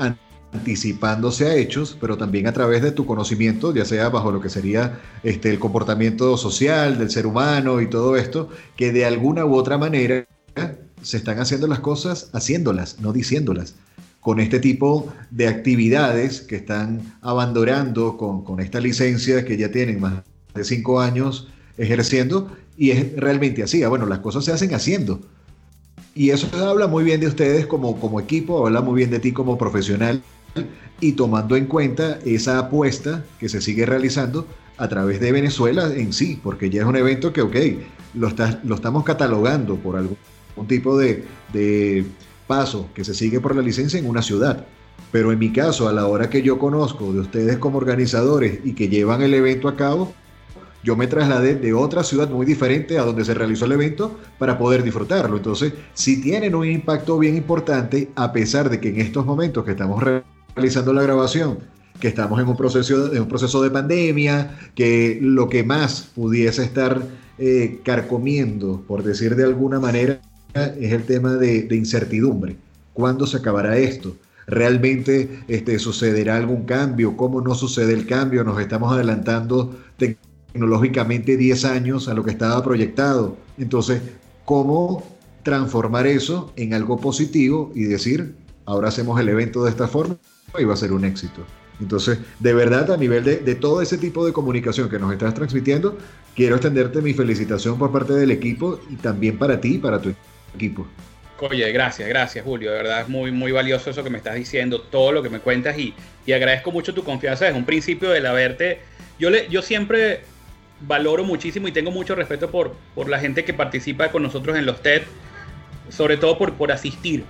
S4: anticipándose a hechos, pero también a través de tu conocimiento, ya sea bajo lo que sería este, el comportamiento social del ser humano y todo esto, que de alguna u otra manera se están haciendo las cosas haciéndolas, no diciéndolas. Con este tipo de actividades que están abandonando con, esta licencia que ya tienen más de cinco años ejerciendo, y es realmente así. Ah, bueno, las cosas se hacen haciendo. Y eso habla muy bien de ustedes como, como equipo, habla muy bien de ti como profesional y tomando en cuenta esa apuesta que se sigue realizando a través de Venezuela en sí, porque ya es un evento que, ok, lo, lo estamos catalogando por algo un tipo de, paso que se sigue por la licencia en una ciudad. Pero en mi caso, a la hora que yo conozco de ustedes como organizadores y que llevan el evento a cabo, yo me trasladé de otra ciudad muy diferente a donde se realizó el evento para poder disfrutarlo. Entonces, si tienen un impacto bien importante, a pesar de que en estos momentos que estamos realizando la grabación, que estamos en un proceso, en un proceso de pandemia, que lo que más pudiese estar eh, carcomiendo, por decir de alguna manera, es el tema de, incertidumbre. ¿Cuándo se acabará esto? ¿Realmente este, sucederá algún cambio? ¿Cómo no sucede el cambio? Nos estamos adelantando tecnológicamente 10 años a lo que estaba proyectado. Entonces, ¿cómo transformar eso en algo positivo y decir, ahora hacemos el evento de esta forma y va a ser un éxito? Entonces, de verdad, a nivel de, de, todo ese tipo de comunicación que nos estás transmitiendo, quiero extenderte mi felicitación por parte del equipo y también para ti para tu equipo.
S5: Oye, gracias, gracias Julio, de verdad es muy, muy valioso eso que me estás diciendo, todo lo que me cuentas y, y agradezco mucho tu confianza desde un principio del haberte, yo, le, yo siempre valoro muchísimo y tengo mucho respeto por, por la gente que participa con nosotros en los TED, sobre todo por, por asistir,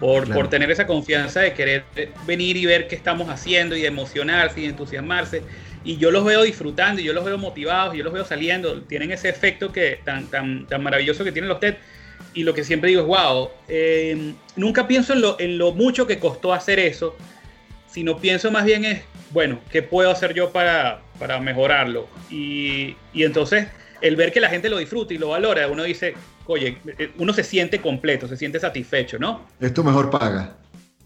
S5: por, por tener esa confianza de querer venir y ver qué estamos haciendo y emocionarse y entusiasmarse. Y yo los veo disfrutando y yo los veo motivados y yo los veo saliendo, tienen ese efecto que tan, tan, tan maravilloso que tienen los TED y lo que siempre digo es, wow, eh, nunca pienso en lo, en lo mucho que costó hacer eso, sino pienso más bien es, bueno, ¿qué puedo hacer yo para, para mejorarlo? Y, y, entonces el ver que la gente lo disfruta y lo valora, uno dice, oye, eh, uno se siente completo, se siente satisfecho, ¿no?
S4: Es tu mejor paga.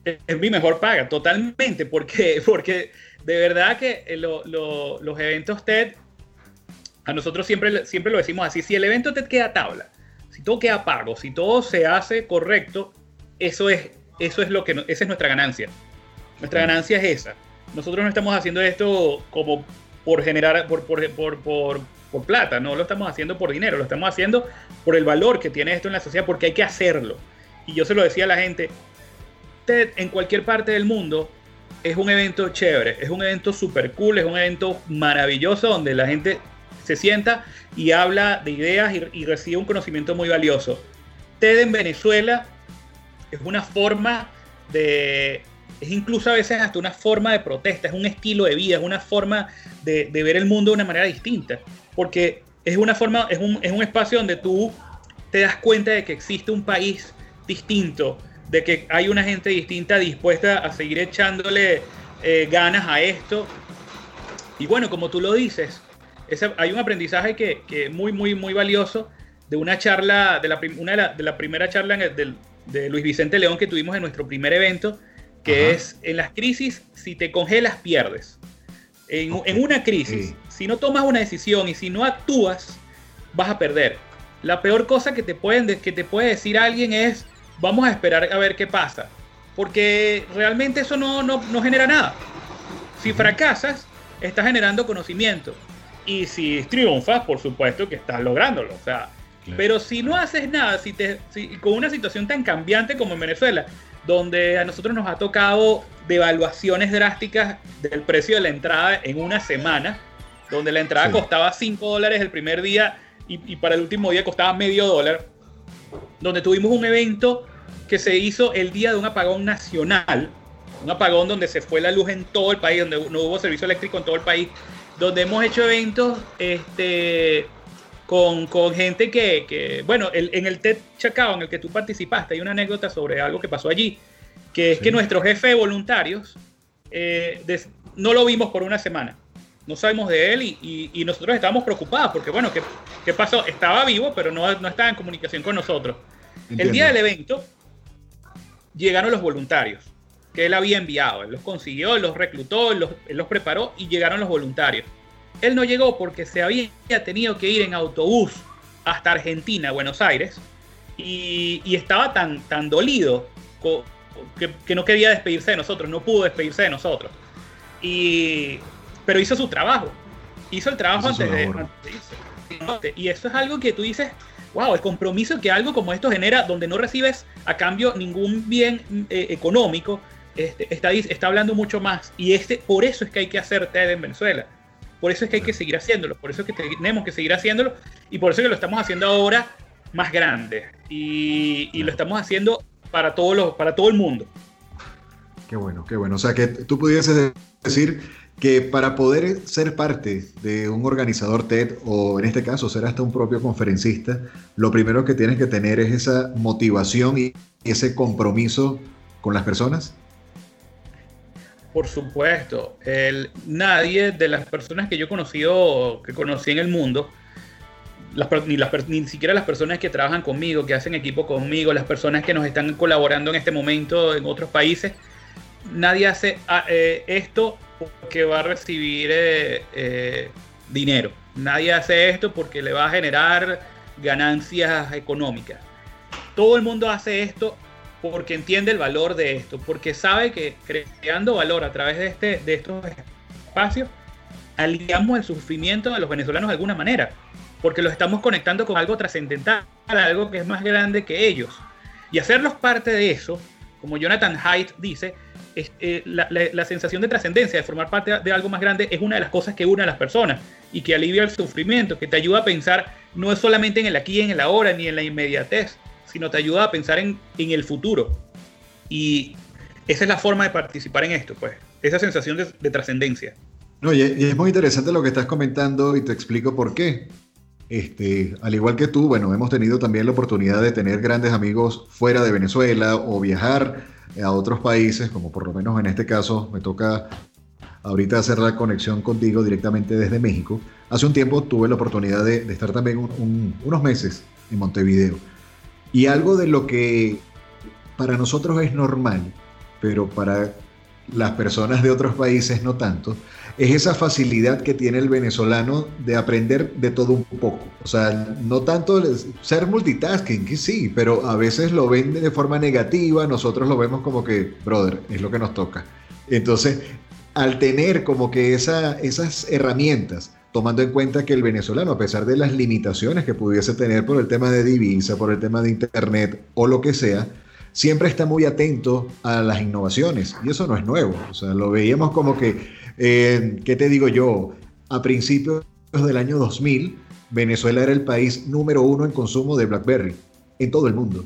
S5: es mi mejor paga, totalmente, porque, porque de verdad que los eventos TED, a nosotros siempre, siempre lo decimos así, si el evento TED queda tabla, si todo queda pago, si todo se hace correcto, eso es, eso es lo que, esa es nuestra ganancia. Nuestra ganancia es esa. Nosotros no estamos haciendo esto como por generar, por, por, por, por, plata, no lo estamos haciendo por dinero, lo estamos haciendo por el valor que tiene esto en la sociedad, porque hay que hacerlo. Y yo se lo decía a la gente, TED en cualquier parte del mundo es un evento chévere, es un evento super cool, es un evento maravilloso donde la gente se sienta y habla de ideas y, recibe un conocimiento muy valioso. TED en Venezuela es una forma de, es incluso a veces hasta una forma de protesta, es un estilo de vida, es una forma de, ver el mundo de una manera distinta, porque es una forma, es un, es un espacio donde tú te das cuenta de que existe un país distinto, de que hay una gente distinta dispuesta a seguir echándole eh, ganas a esto. Y bueno, como tú lo dices, hay un aprendizaje que, es muy, muy, muy valioso de una charla, de la, una de la, primera charla de, Luis Vicente León que tuvimos en nuestro primer evento, que es en las crisis, si te congelas, pierdes. En, una crisis, si no tomas una decisión y si no actúas, vas a perder. La peor cosa que te, pueden, que te puede decir alguien es, vamos a esperar a ver qué pasa. Porque realmente eso no, no, genera nada. Si fracasas, estás generando conocimiento. Y si triunfas, por supuesto que estás lográndolo. O sea, Pero si no haces nada, si te, con una situación tan cambiante como en Venezuela, donde a nosotros nos ha tocado devaluaciones drásticas del precio de la entrada en una semana, donde la entrada costaba 5 dólares el primer día y, y, para el último día costaba medio dólar, donde tuvimos un evento que se hizo el día de un apagón nacional, un apagón donde se fue la luz en todo el país, donde no hubo servicio eléctrico en todo el país, donde hemos hecho eventos este, con, gente que, bueno, en el TED Chacao en el que tú participaste, hay una anécdota sobre algo que pasó allí, que es que nuestro jefe de voluntarios eh, no lo vimos por una semana. No sabemos de él y, nosotros estábamos preocupados porque, bueno, ¿qué, qué pasó? Estaba vivo, pero no, no estaba en comunicación con nosotros. El día del evento, llegaron los voluntarios que él había enviado. Él los consiguió, los reclutó, él los, preparó y llegaron los voluntarios. Él no llegó porque se había tenido que ir en autobús hasta Argentina, Buenos Aires, y, estaba tan, tan dolido que, no quería despedirse de nosotros, no pudo despedirse de nosotros. Y, pero hizo su trabajo, hizo el trabajo antes de, antes de irse. Y eso es algo que tú dices, wow, el compromiso que algo como esto genera, donde no recibes a cambio ningún bien eh, económico, este, está, está hablando mucho más. Y este, por eso es que hay que hacer TED en Venezuela. Por eso es que hay que seguir haciéndolo. Por eso es que tenemos que seguir haciéndolo. Y por eso es que lo estamos haciendo ahora más grande. Y, y lo estamos haciendo para, todos los, para todo el mundo.
S4: Qué bueno, qué bueno. O sea, que tú pudieses decir que para poder ser parte de un organizador TED o en este caso ser hasta un propio conferencista, lo primero que tienes que tener es esa motivación y ese compromiso con las personas.
S5: Por supuesto, el, nadie de las personas que yo he conocido, que conocí en el mundo, ni, las, ni siquiera las personas que trabajan conmigo, que hacen equipo conmigo, las personas que nos están colaborando en este momento en otros países, nadie hace ah, eh, esto porque va a recibir eh, eh, dinero. Nadie hace esto porque le va a generar ganancias económicas. Todo el mundo hace esto porque entiende el valor de esto, porque sabe que creando valor a través de, este, de estos espacios, aliamos el sufrimiento de los venezolanos de alguna manera, porque los estamos conectando con algo trascendental, algo que es más grande que ellos. Y hacerlos parte de eso, como Jonathan Haidt dice, eh, la, sensación de trascendencia, de formar parte de algo más grande, es una de las cosas que une a las personas y que alivia el sufrimiento, que te ayuda a pensar no es solamente en el aquí, en el ahora, ni en la inmediatez, sino te ayuda a pensar en, el futuro. Y esa es la forma de participar en esto, pues, esa sensación de, trascendencia.
S4: No, y es muy interesante lo que estás comentando y te explico por qué. Este, al igual que tú, bueno, hemos tenido también la oportunidad de tener grandes amigos fuera de Venezuela o viajar a otros países, como por lo menos en este caso me toca ahorita hacer la conexión contigo directamente desde México. Hace un tiempo tuve la oportunidad de, estar también unos meses en Montevideo. Y algo de lo que para nosotros es normal pero para las personas de otros países no tanto, es esa facilidad que tiene el venezolano de aprender de todo un poco. O sea, no tanto ser multitasking, que sí, pero a veces lo ven de forma negativa, nosotros lo vemos como que, brother, es lo que nos toca. Entonces, al tener como que esa, esas herramientas, tomando en cuenta que el venezolano, a pesar de las limitaciones que pudiese tener por el tema de divisa, por el tema de internet o lo que sea, siempre está muy atento a las innovaciones. Y eso no es nuevo. O sea, lo veíamos como que, eh, ¿qué te digo yo? A principios del año 2000, Venezuela era el país número uno en consumo de BlackBerry en todo el mundo.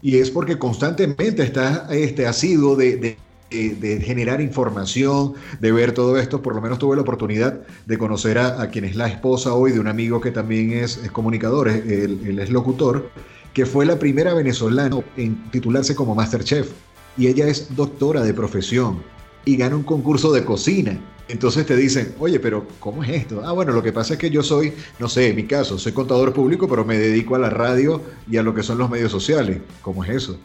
S4: Y es porque constantemente está este, de, generar información, de ver todo esto. Por lo menos tuve la oportunidad de conocer a, quien es la esposa hoy de un amigo que también es, comunicador, él, es locutor, que fue la primera venezolana en titularse como Masterchef. Y ella es doctora de profesión y gana un concurso de cocina. Entonces te dicen, oye, pero ¿cómo es esto? Ah, bueno, lo que pasa es que yo soy, no sé, en mi caso, soy contador público, pero me dedico a la radio y a lo que son los medios sociales. ¿Cómo es eso?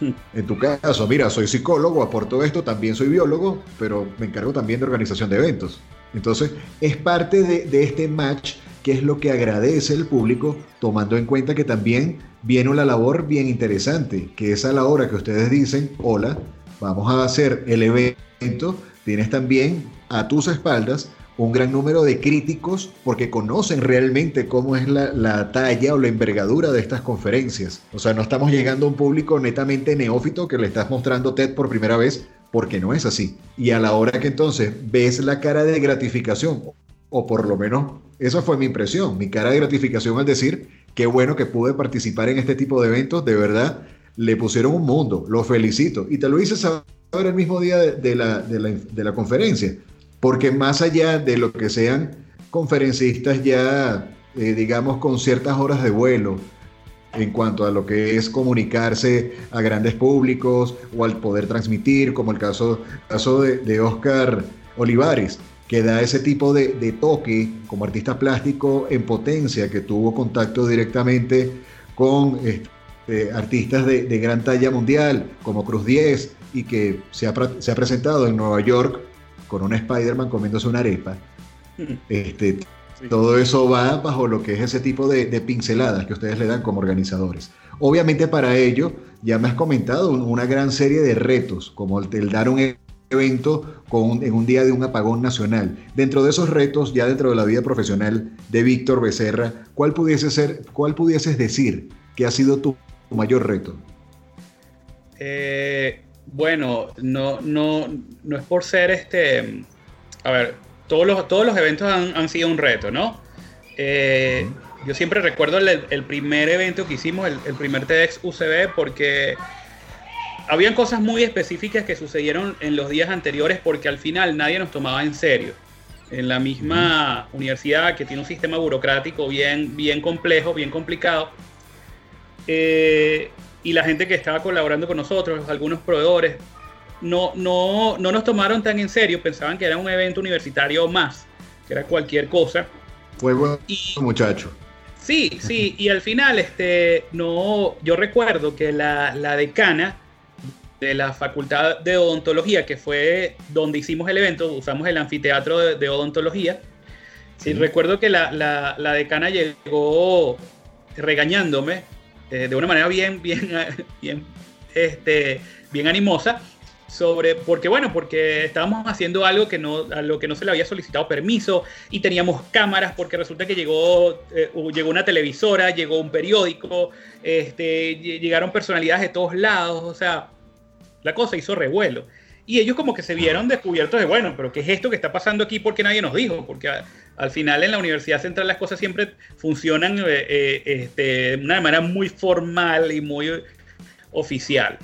S4: En tu caso, mira, soy psicólogo, aporto esto, también soy biólogo, pero me encargo también de organización de eventos. Entonces, es parte de, este match que es lo que agradece el público, tomando en cuenta que también viene una labor bien interesante, que es a la hora que ustedes dicen, hola, vamos a hacer el evento, tienes también a tus espaldas un gran número de críticos porque conocen realmente cómo es la, talla o la envergadura de estas conferencias. O sea, no estamos llegando a un público netamente neófito que le estás mostrando TED por primera vez, porque no es así. Y a la hora que entonces ves la cara de gratificación, o por lo menos esa fue mi impresión, mi cara de gratificación al decir, qué bueno que pude participar en este tipo de eventos, de verdad, le pusieron un mundo, lo felicito. Y te lo hice saber el mismo día de, la, de la conferencia porque más allá de lo que sean conferencistas ya, eh, digamos, con ciertas horas de vuelo en cuanto a lo que es comunicarse a grandes públicos o al poder transmitir, como el caso, caso de, Oscar Olivares, que da ese tipo de, toque como artista plástico en potencia, que tuvo contacto directamente con este, artistas de, gran talla mundial, como Cruz 10, y que se ha, se ha presentado en Nueva York con un Spider-Man comiéndose una arepa. Este, Todo eso va bajo lo que es ese tipo de, pinceladas que ustedes le dan como organizadores. Obviamente para ello, ya me has comentado una gran serie de retos, como el, dar un evento con en un día de un apagón nacional. Dentro de esos retos, ya dentro de la vida profesional de Víctor Becerra, ¿cuál pudiese ser, cuál pudieses decir que ha sido tu, mayor reto?
S5: Eh, bueno, no, no, no es por ser este. A ver, todos los, todos los eventos han, sido un reto, ¿no? Eh, yo siempre recuerdo el, primer evento que hicimos, el, primer TEDx UCB, porque habían cosas muy específicas que sucedieron en los días anteriores porque al final nadie nos tomaba en serio. En la misma universidad que tiene un sistema burocrático bien, bien complejo, bien complicado, eh, y la gente que estaba colaborando con nosotros, algunos proveedores, no, no, no nos tomaron tan en serio, pensaban que era un evento universitario más, que era cualquier cosa.
S4: Fue bueno, muchacho.
S5: Sí, sí, y al final, este, no, yo recuerdo que la, decana de la Facultad de Odontología, que fue donde hicimos el evento, usamos el anfiteatro de, odontología, sí, recuerdo que la, la decana llegó regañándome eh, de una manera bien, bien, bien, este, bien animosa sobre, porque bueno, porque estábamos haciendo algo que no, a lo que no se le había solicitado permiso y teníamos cámaras porque resulta que llegó, eh, llegó una televisora, llegó un periódico, este, llegaron personalidades de todos lados, o sea, la cosa hizo revuelo. Y ellos como que se vieron descubiertos de, bueno, pero ¿qué es esto que está pasando aquí? Porque nadie nos dijo, porque al final en la Universidad Central las cosas siempre funcionan eh, eh, este, de una manera muy formal y muy oficial.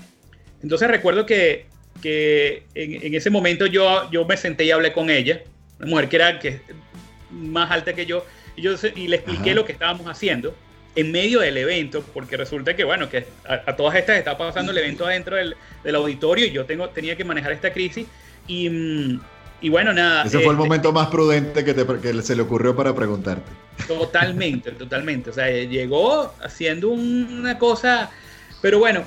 S5: Entonces recuerdo que, en, ese momento yo, yo me senté y hablé con ella, una mujer que era que, más alta que yo, y, yo, y le expliqué lo que estábamos haciendo en medio del evento, porque resulta que, bueno, que a, todas estas está pasando el evento adentro del, auditorio y yo tengo, tenía que manejar esta crisis y, mm, y bueno, nada.
S4: Ese fue el este, momento más prudente que, te, que se le ocurrió para preguntarte.
S5: Totalmente, totalmente. O sea, llegó haciendo una cosa, pero bueno,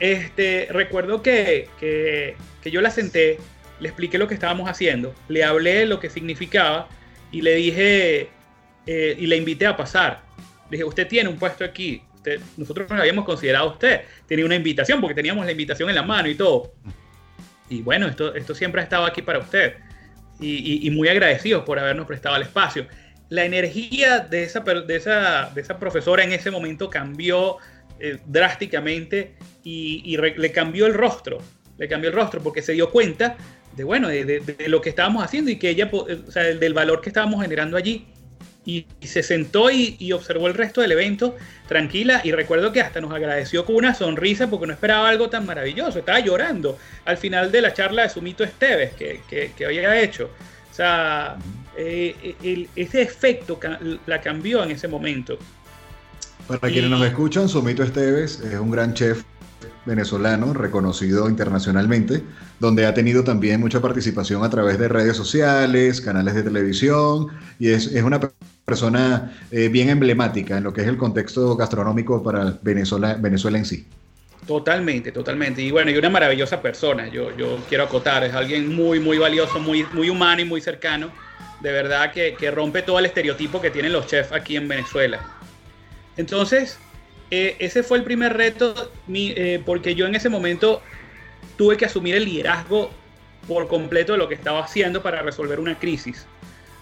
S5: este, recuerdo que, que, que yo la senté, le expliqué lo que estábamos haciendo, le hablé lo que significaba y le dije, eh, y le invité a pasar. Le dije, usted tiene un puesto aquí, usted, nosotros nos habíamos considerado a usted, tenía una invitación porque teníamos la invitación en la mano y todo. Y bueno, esto, esto siempre ha estado aquí para usted. Y, muy agradecidos por habernos prestado el espacio. La energía de esa, de esa, de esa profesora en ese momento cambió eh, drásticamente y, le cambió el rostro. Le cambió el rostro porque se dio cuenta de, bueno, de, lo que estábamos haciendo y que ella, o sea, del valor que estábamos generando allí. Y, se sentó y, observó el resto del evento tranquila y recuerdo que hasta nos agradeció con una sonrisa porque no esperaba algo tan maravilloso, estaba llorando al final de la charla de Sumito Esteves que, que, había hecho. O sea, eh, ese efecto la cambió en ese momento.
S4: Para quienes nos escuchan, Sumito Esteves es un gran chef venezolano reconocido internacionalmente, donde ha tenido también mucha participación a través de redes sociales, canales de televisión, y es, es una persona eh, bien emblemática en lo que es el contexto gastronómico para Venezuela, Venezuela en sí.
S5: Totalmente, totalmente. Y bueno, y una maravillosa persona, yo, yo quiero acotar, es alguien muy, muy valioso, muy, muy humano y muy cercano. De verdad que, que rompe todo el estereotipo que tienen los chefs aquí en Venezuela. Entonces, eh, ese fue el primer reto, eh, porque yo en ese momento tuve que asumir el liderazgo por completo de lo que estaba haciendo para resolver una crisis.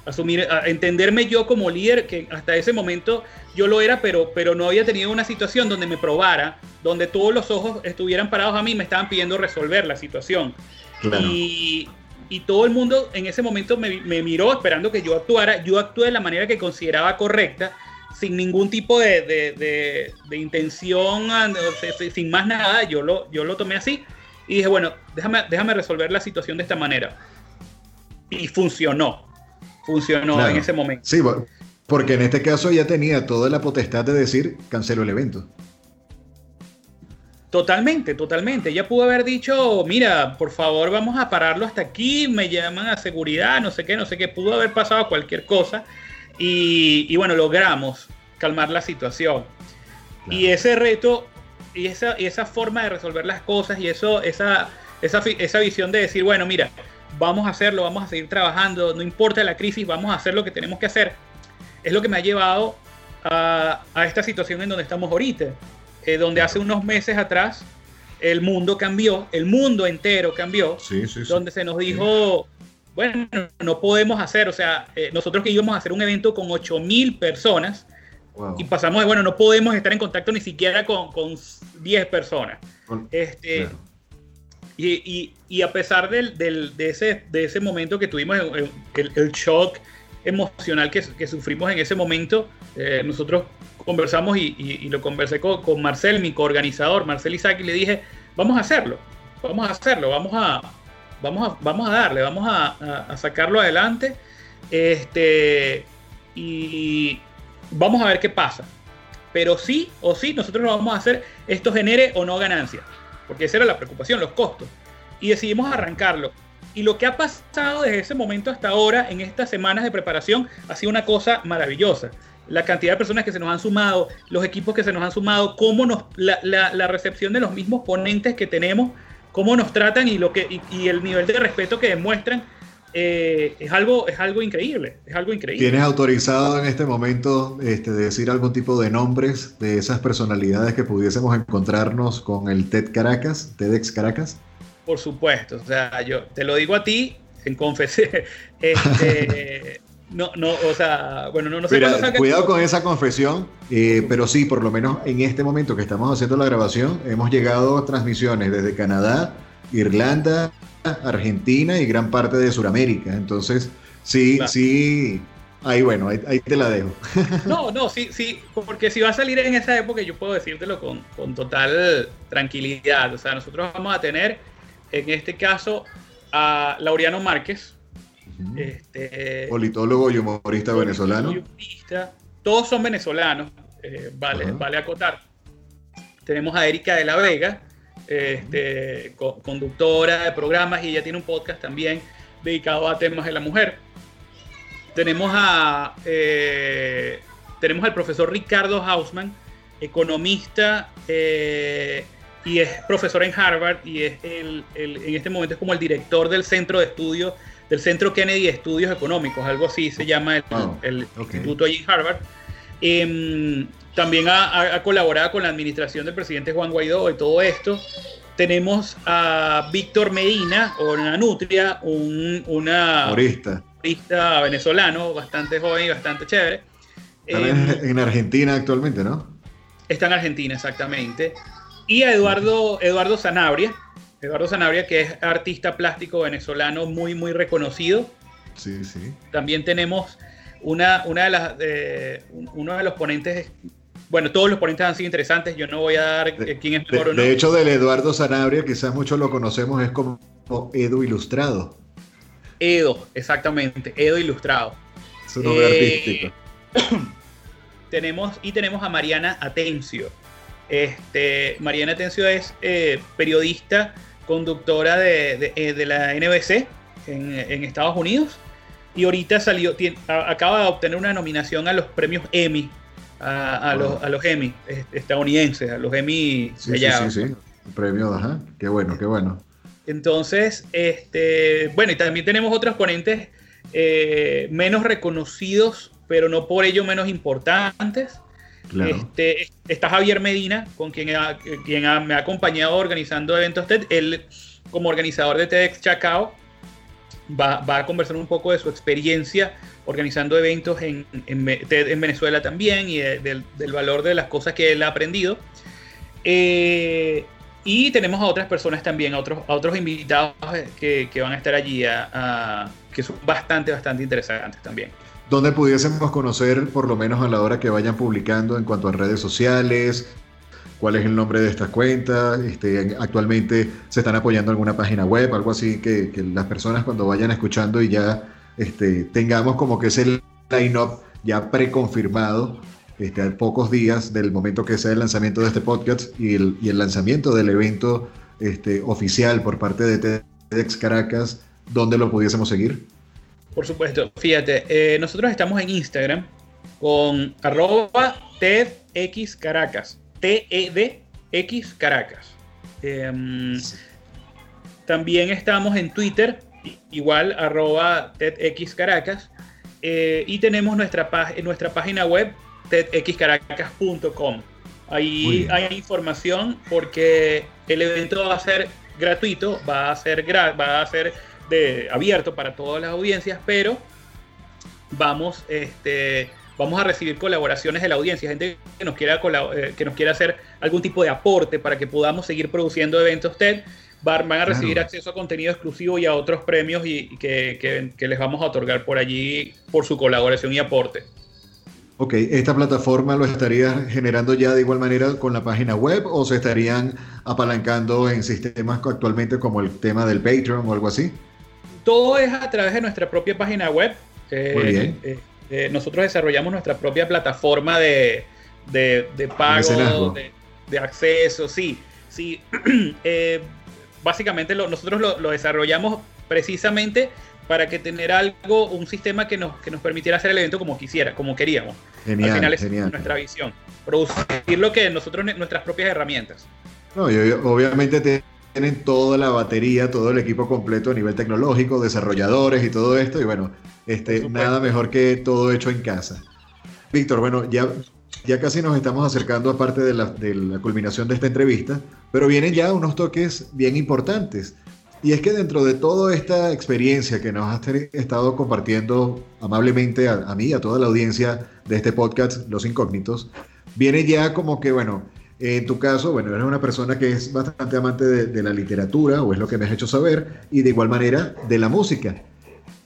S5: Asumir, entenderme yo como líder, que hasta ese momento yo lo era, pero, pero no había tenido una situación donde me probara, donde todos los ojos estuvieran parados a mí, me estaban pidiendo resolver la situación. Y, y, todo el mundo en ese momento me, me miró esperando que yo actuara. Yo actué de la manera que consideraba correcta sin ningún tipo de, intención, sin más nada, yo lo, yo lo tomé así y dije, bueno, déjame, déjame resolver la situación de esta manera. Y funcionó, funcionó en ese momento.
S4: Sí, porque en este caso ya tenía toda la potestad de decir, cancelo el evento.
S5: Totalmente, totalmente. Ella pudo haber dicho, mira, por favor vamos a pararlo hasta aquí, me llaman a seguridad, no sé qué, no sé qué. Pudo haber pasado cualquier cosa y, bueno, logramos calmar la situación. Y ese reto y esa, esa forma de resolver las cosas y eso, esa, esa, esa visión de decir, bueno, mira, vamos a hacerlo, vamos a seguir trabajando, no importa la crisis, vamos a hacer lo que tenemos que hacer, es lo que me ha llevado a, esta situación en donde estamos ahorita, eh, donde hace unos meses atrás el mundo cambió, el mundo entero cambió, donde se nos dijo, bueno, no podemos hacer, o sea, eh, nosotros que íbamos a hacer un evento con 8.000 personas y pasamos de, bueno, no podemos estar en contacto ni siquiera con, con 10 personas. este, y, a pesar del, de, ese, momento que tuvimos, el, el shock emocional que, sufrimos en ese momento, eh, nosotros conversamos y, lo conversé con, Marcel, mi coorganizador, Marcel Isaac, y le dije, vamos a hacerlo, vamos a hacerlo, vamos a, darle, vamos a, sacarlo adelante. Este, y vamos a ver qué pasa. Pero sí o sí, nosotros lo vamos a hacer, esto genere o no ganancia. Porque esa era la preocupación, los costos. Y decidimos arrancarlo. Y lo que ha pasado desde ese momento hasta ahora, en estas semanas de preparación, ha sido una cosa maravillosa. La cantidad de personas que se nos han sumado, los equipos que se nos han sumado, cómo nos, la, la recepción de los mismos ponentes que tenemos cómo nos tratan y, lo que, y, el nivel de respeto que demuestran eh, es, algo, es algo increíble. Es algo increíble.
S4: ¿Tienes autorizado en este momento este, decir algún tipo de nombres de esas personalidades que pudiésemos encontrarnos con el TED Caracas, TEDx Caracas?
S5: Por supuesto, o sea, yo te lo digo a ti en confesé. Este, no, no, o sea, bueno, no, no sé.
S4: cuidado con esa confesión, eh, pero sí, por lo menos en este momento que estamos haciendo la grabación, hemos llegado a transmisiones desde Canadá, Irlanda, Argentina y gran parte de Sudamérica. Entonces, sí, sí, ahí bueno, ahí, te la dejo.
S5: No, no, sí, sí, porque si va a salir en esa época, yo puedo decírtelo con, con total tranquilidad. O sea, nosotros vamos a tener, en este caso, a Laureano Márquez,
S4: este, Politólogo y humorista venezolano.
S5: todos son venezolanos, eh, vale, vale acotar. Tenemos a Erika de la Vega, este, conductora de programas y ella tiene un podcast también dedicado a temas de la mujer. Tenemos a eh, tenemos al profesor Ricardo Hausman, economista, eh, y es profesor en Harvard y es el, en este momento es como el director del centro de estudios, del Centro Kennedy de Estudios Económicos, algo así se llama el, instituto allí en Harvard. Em, también ha, colaborado con la administración del presidente Juan Guaidó y todo esto. Tenemos a Víctor Medina, o una nutria, un una humorista venezolano, bastante joven y bastante chévere.
S4: Está en em, Argentina actualmente, ¿no?
S5: Está en Argentina, exactamente. Y a Eduardo, Eduardo Sanabria, Eduardo Sanabria, que es artista plástico venezolano muy, muy reconocido.
S4: Sí, sí.
S5: También tenemos una, una de las, uno de los ponentes, bueno, todos los ponentes han sido interesantes, yo no voy a dar quién es
S4: mejor
S5: o no.
S4: De hecho, del Eduardo Sanabria, quizás muchos lo conocemos, es como Edu Ilustrado.
S5: Edo, exactamente, Edo Ilustrado.
S4: Su nombre eh, artístico.
S5: tenemos, y tenemos a Mariana Atencio. Este, Mariana Atencio es eh, periodista, conductora de, eh, la NBC en, Estados Unidos. Y ahorita salió, acaba de obtener una nominación a los premios Emmy, a, los, Emmy estadounidenses, a los Emmy
S4: sí, Sí, sí, sí. Premio, ajá. Qué bueno, qué bueno.
S5: Entonces, este, bueno, y también tenemos otros ponentes eh, menos reconocidos, pero no por ello menos importantes. Este, está Javier Medina, con quien, quien me ha acompañado organizando eventos TED. Él, como organizador de TEDx Chacao, va, a conversar un poco de su experiencia organizando eventos en, TED en Venezuela también y del, valor de las cosas que él ha aprendido. Eh, y tenemos a otras personas también, a otros, a otros invitados que, van a estar allí, que son bastante, bastante interesantes también.
S4: ¿Dónde pudiésemos conocer, por lo menos a la hora que vayan publicando en cuanto a redes sociales, cuál es el nombre de esta cuenta? Este, actualmente se están apoyando alguna página web, algo así que, las personas cuando vayan escuchando y ya este, tengamos como que ese line-up ya preconfirmado este, a pocos días del momento que sea el lanzamiento de este podcast y el, lanzamiento del evento oficial por parte de TEDx Caracas, ¿dónde lo pudiésemos seguir?
S5: Por supuesto, fíjate, eh, nosotros estamos en Instagram con arroba TEDxCaracas, T-E-D-X Caracas. Em, también estamos en Twitter, igual arroba TEDxCaracas. Eh, y tenemos nuestra, nuestra página web tedxcaracas.com. Ahí hay información porque el evento va a ser gratuito, va a ser, va a ser de, abierto para todas las audiencias, pero vamos, este, vamos a recibir colaboraciones de la audiencia, gente que nos, quiera eh, que nos quiera hacer algún tipo de aporte para que podamos seguir produciendo eventos TED. Van a recibir acceso a contenido exclusivo y a otros premios y, que, que les vamos a otorgar por allí por su colaboración y aporte.
S4: Ok, ¿esta plataforma lo estaría generando ya de igual manera con la página web o se estarían apalancando en sistemas actualmente como el tema del Patreon o algo así?
S5: Todo es a través de nuestra propia página web. Muy bien. Eh, eh, nosotros desarrollamos nuestra propia plataforma de, de, pago, de, acceso, sí. sí. Eh, básicamente nosotros lo, desarrollamos precisamente para que tener algo, un sistema que nos, que nos permitiera hacer el evento como quisiera, como queríamos.
S4: Genial, Al final
S5: es nuestra visión. Producir lo que nosotros, nuestras propias herramientas.
S4: No, y obviamente te tienen toda la batería, todo el equipo completo a nivel tecnológico, desarrolladores y todo esto. Y bueno, este, nada mejor que todo hecho en casa. Víctor, bueno, ya, ya casi nos estamos acercando a parte de la, de la culminación de esta entrevista, pero vienen ya unos toques bien importantes. Y es que dentro de toda esta experiencia que nos has estado compartiendo amablemente a, a mí, a toda la audiencia de este podcast, Los Incógnitos, viene ya como que, bueno, en tu caso, bueno, eres una persona que es bastante amante de, la literatura, o es lo que me has hecho saber, y de igual manera de la música.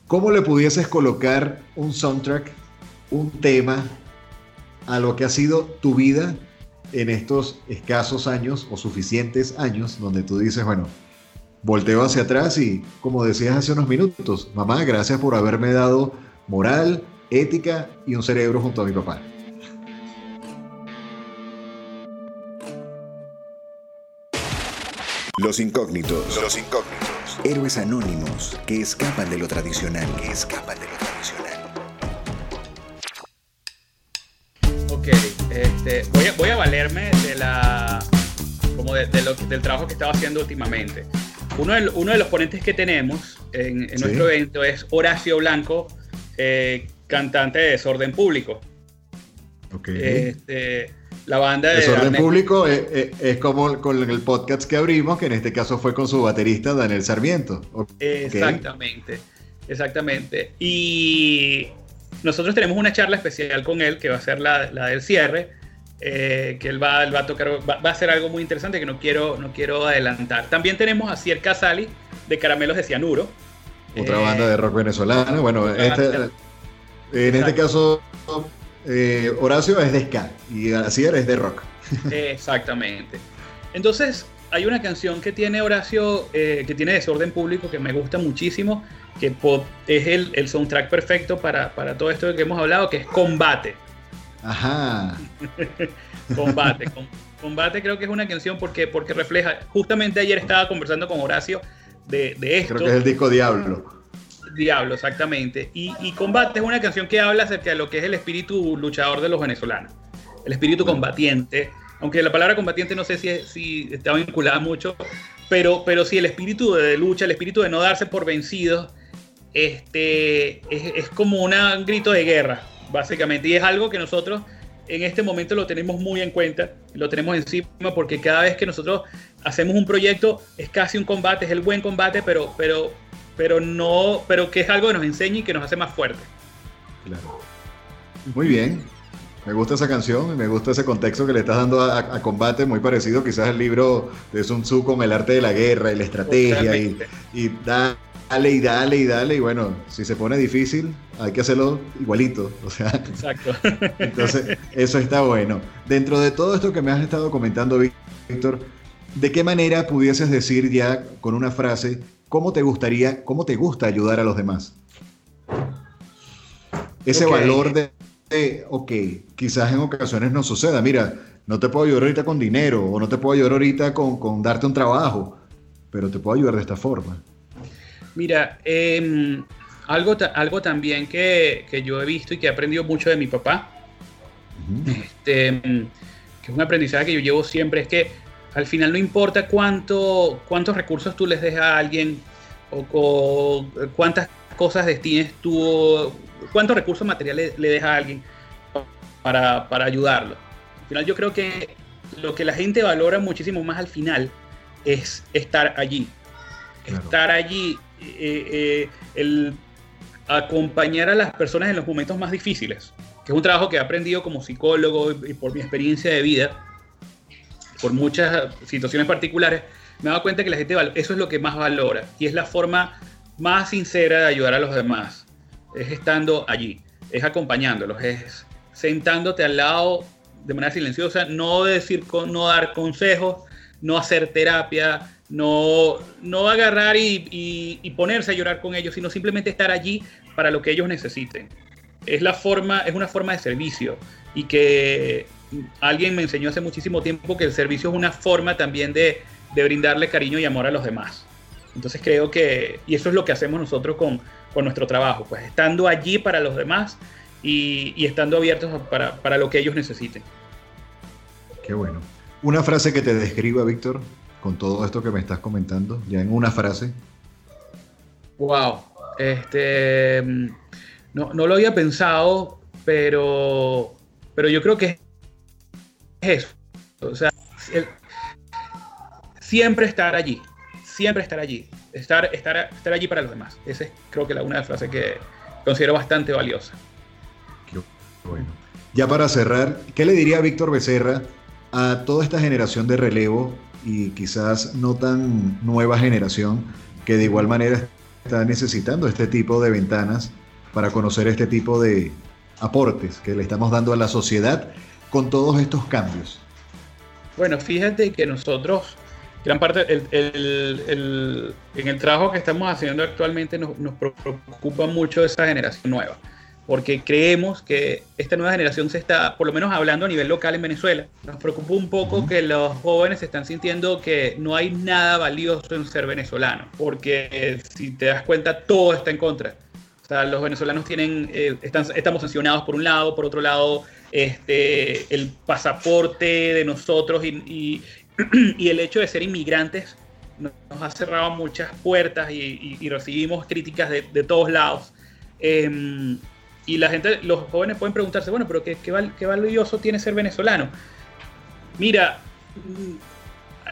S4: ¿Cómo le pudieses colocar un soundtrack, un tema, a lo que ha sido tu vida en estos escasos años o suficientes años, donde tú dices, bueno, volteo hacia atrás y, como decías hace unos minutos, mamá, gracias por haberme dado moral, ética y un cerebro junto a mi papá?
S1: Los incógnitos. Los incógnitos. Héroes anónimos que escapan de lo tradicional. Que escapan de lo tradicional.
S5: Ok, este, voy, a, voy a valerme de la, como de, del trabajo que estaba haciendo últimamente. Uno de, uno de los ponentes que tenemos en, nuestro evento es Horacio Blanco, eh, cantante de Desorden Público.
S4: Okay.
S5: Este, la banda de
S4: Desorden Público es, como con el podcast que abrimos, que en este caso fue con su baterista Daniel Sarmiento.
S5: Exactamente, exactamente. Y nosotros tenemos una charla especial con él, que va a ser la, la del cierre, eh, que él va, a tocar, va, a hacer algo muy interesante que no quiero, no quiero adelantar. También tenemos a Cier Casali de Caramelos de Cianuro.
S4: Otra banda de rock venezolano. Bueno, este, en este caso, eh, Horacio es de ska y Cier es de rock.
S5: Exactamente. Entonces, hay una canción que tiene Horacio, eh, que tiene Desorden Público, que me gusta muchísimo, que es el, el soundtrack perfecto para, para todo esto de que hemos hablado, que es Combate.
S4: Ajá.
S5: combate. combate creo que es una canción porque, porque refleja. Justamente ayer estaba conversando con Horacio de, esto.
S4: Creo que es el disco Diablo.
S5: Diablo, exactamente. Y, Combate es una canción que habla acerca de lo que es el espíritu luchador de los venezolanos. El espíritu combatiente. Aunque la palabra combatiente no sé si, si está vinculada mucho, pero, pero sí el espíritu de lucha, el espíritu de no darse por vencidos, este, es, es como un grito de guerra básicamente. Y es algo que nosotros en este momento lo tenemos muy en cuenta, lo tenemos encima porque cada vez que nosotros hacemos un proyecto es casi un combate, es el buen combate, pero, pero, pero no, pero que es algo que nos enseña y que nos hace más fuertes.
S4: Claro. Muy bien. Me gusta esa canción, me gusta ese contexto que le estás dando a, combate, muy parecido quizás al libro de Sun Tzu con el arte de la guerra y la estrategia y, y da dale y dale y dale. Y bueno, si se pone difícil, hay que hacerlo igualito. O sea,
S5: Exacto.
S4: entonces, eso está bueno. Dentro de todo esto que me has estado comentando, Víctor, ¿de qué manera pudieses decir ya con una frase cómo te gustaría, cómo te gusta ayudar a los demás? Ese valor de, de, ok, quizás en ocasiones no suceda. Mira, no te puedo ayudar ahorita con dinero o no te puedo ayudar ahorita con, con darte un trabajo, pero te puedo ayudar de esta forma.
S5: Mira, em, algo, algo también que, yo he visto y que he aprendido mucho de mi papá, este, que es un aprendizaje que yo llevo siempre, es que al final no importa cuánto, cuántos recursos tú les dejas a alguien o, cuántas cosas destines tú, cuántos recursos materiales le dejas a alguien para, para ayudarlo. Al final yo creo que lo que la gente valora muchísimo más al final es estar allí. Estar allí eh, eh, el acompañar a las personas en los momentos más difíciles, que es un trabajo que he aprendido como psicólogo y por mi experiencia de vida, por muchas situaciones particulares, me he dado cuenta que la gente eso es lo que más valora y es la forma más sincera de ayudar a los demás, es estando allí, es acompañándolos, es sentándote al lado de manera silenciosa, no decir, no dar consejos, no hacer terapia, no, no agarrar y, ponerse a llorar con ellos, sino simplemente estar allí para lo que ellos necesiten. Es, la forma, es una forma de servicio y que alguien me enseñó hace muchísimo tiempo que el servicio es una forma también de, brindarle cariño y amor a los demás. Entonces creo que, y eso es lo que hacemos nosotros con, nuestro trabajo, pues estando allí para los demás y, y estando abiertos para, para lo que ellos necesiten.
S4: Qué bueno. Una frase que te describa, Víctor, con todo esto que me estás comentando, ya en una frase.
S5: Wow, este, no, lo había pensado, pero, pero yo creo que es eso. O sea, siempre estar allí, siempre estar allí, estar, estar, estar allí para los demás. Esa es creo que la, una de las frases que considero bastante valiosa.
S4: Bueno. Ya para cerrar, ¿qué le diría Víctor Becerra a toda esta generación de relevo y quizás no tan nueva generación que de igual manera está necesitando este tipo de ventanas para conocer este tipo de aportes que le estamos dando a la sociedad con todos estos cambios?
S5: Bueno, fíjate que nosotros, gran parte, en el trabajo que estamos haciendo actualmente nos, nos preocupa mucho esa generación nueva porque creemos que esta nueva generación se está, por lo menos hablando a nivel local en Venezuela, nos preocupa un poco que los jóvenes se están sintiendo que no hay nada valioso en ser venezolano, porque si te das cuenta, todo está en contra. Sea, los venezolanos tienen, eh, estamos sancionados por un lado, por otro lado, este, el pasaporte de nosotros y, el hecho de ser inmigrantes nos, ha cerrado muchas puertas y, recibimos críticas de, todos lados. Em, y la gente, los jóvenes pueden preguntarse, bueno, pero ¿qué, qué, valioso tiene ser venezolano? Mira,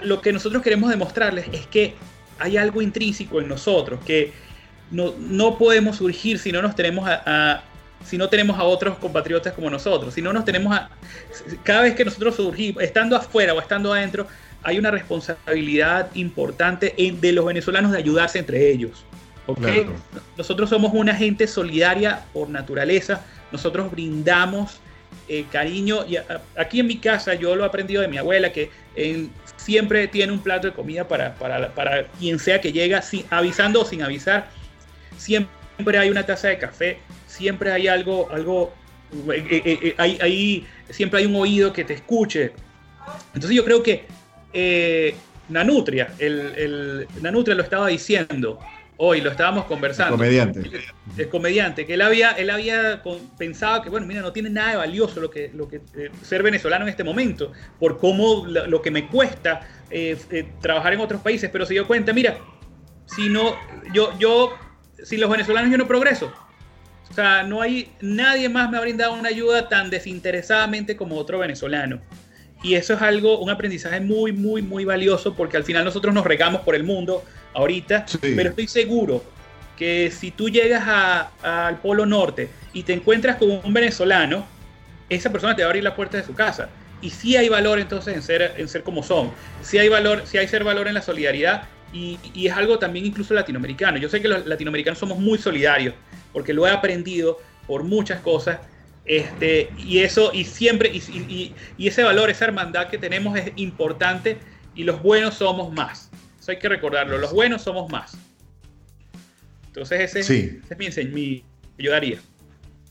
S5: lo que nosotros queremos demostrarles es que hay algo intrínseco en nosotros, que no, no podemos surgir si no nos tenemos a, si no tenemos a otros compatriotas como nosotros, si no nos tenemos a... Cada vez que nosotros surgimos, estando afuera o estando adentro, hay una responsabilidad importante de los venezolanos de ayudarse entre ellos. Nosotros somos una gente solidaria por naturaleza, nosotros brindamos eh, cariño. Y aquí en mi casa yo lo he aprendido de mi abuela, que siempre tiene un plato de comida para, para, quien sea que llega, avisando o sin avisar. Siempre hay una taza de café, siempre hay algo, algo eh, eh, siempre hay un oído que te escuche. Entonces yo creo que Nanutria, el, el, Nanutria lo estaba diciendo, hoy lo estábamos conversando.
S4: El comediante.
S5: El, comediante, que él había, él había pensado que, bueno, mira, no tiene nada de valioso lo que, lo que eh, ser venezolano en este momento, por cómo lo, que me cuesta eh, eh, trabajar en otros países, pero se dio cuenta, mira, si no, yo, yo, si los venezolanos yo no progreso. O sea, no hay, nadie más me ha brindado una ayuda tan desinteresadamente como otro venezolano. Y eso es algo, un aprendizaje muy, muy, muy valioso porque al final nosotros nos regamos por el mundo ahorita, pero estoy seguro que si tú llegas al Polo Norte y te encuentras con un venezolano, esa persona te va a abrir la puerta de su casa. Y sí hay valor entonces en ser, en ser como son. Sí hay valor, sí hay ser valor en la solidaridad y, y, es algo también incluso latinoamericano. Yo sé que los latinoamericanos somos muy solidarios porque lo he aprendido por muchas cosas este, y eso, y siempre, y, ese valor, esa hermandad que tenemos es importante y los buenos somos más. Eso hay que recordarlo, los buenos somos más. Entonces ese, es mi, mi ayudaría.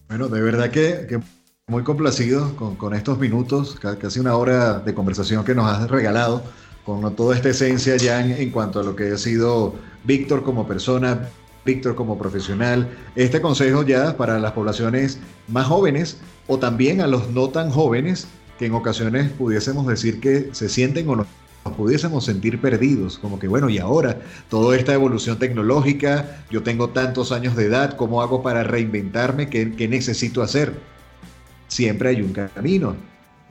S4: Bueno, de verdad que, muy complacido con, con, estos minutos, casi una hora de conversación que nos has regalado, con toda esta esencia ya en, cuanto a lo que ha sido Víctor como persona, Víctor como profesional. Este consejo ya para las poblaciones más jóvenes o también a los no tan jóvenes que en ocasiones pudiésemos decir que se sienten o nos pudiésemos sentir perdidos, como que bueno, y ahora toda esta evolución tecnológica, yo tengo tantos años de edad, ¿cómo hago para reinventarme? ¿Qué, qué necesito hacer? Siempre hay un camino.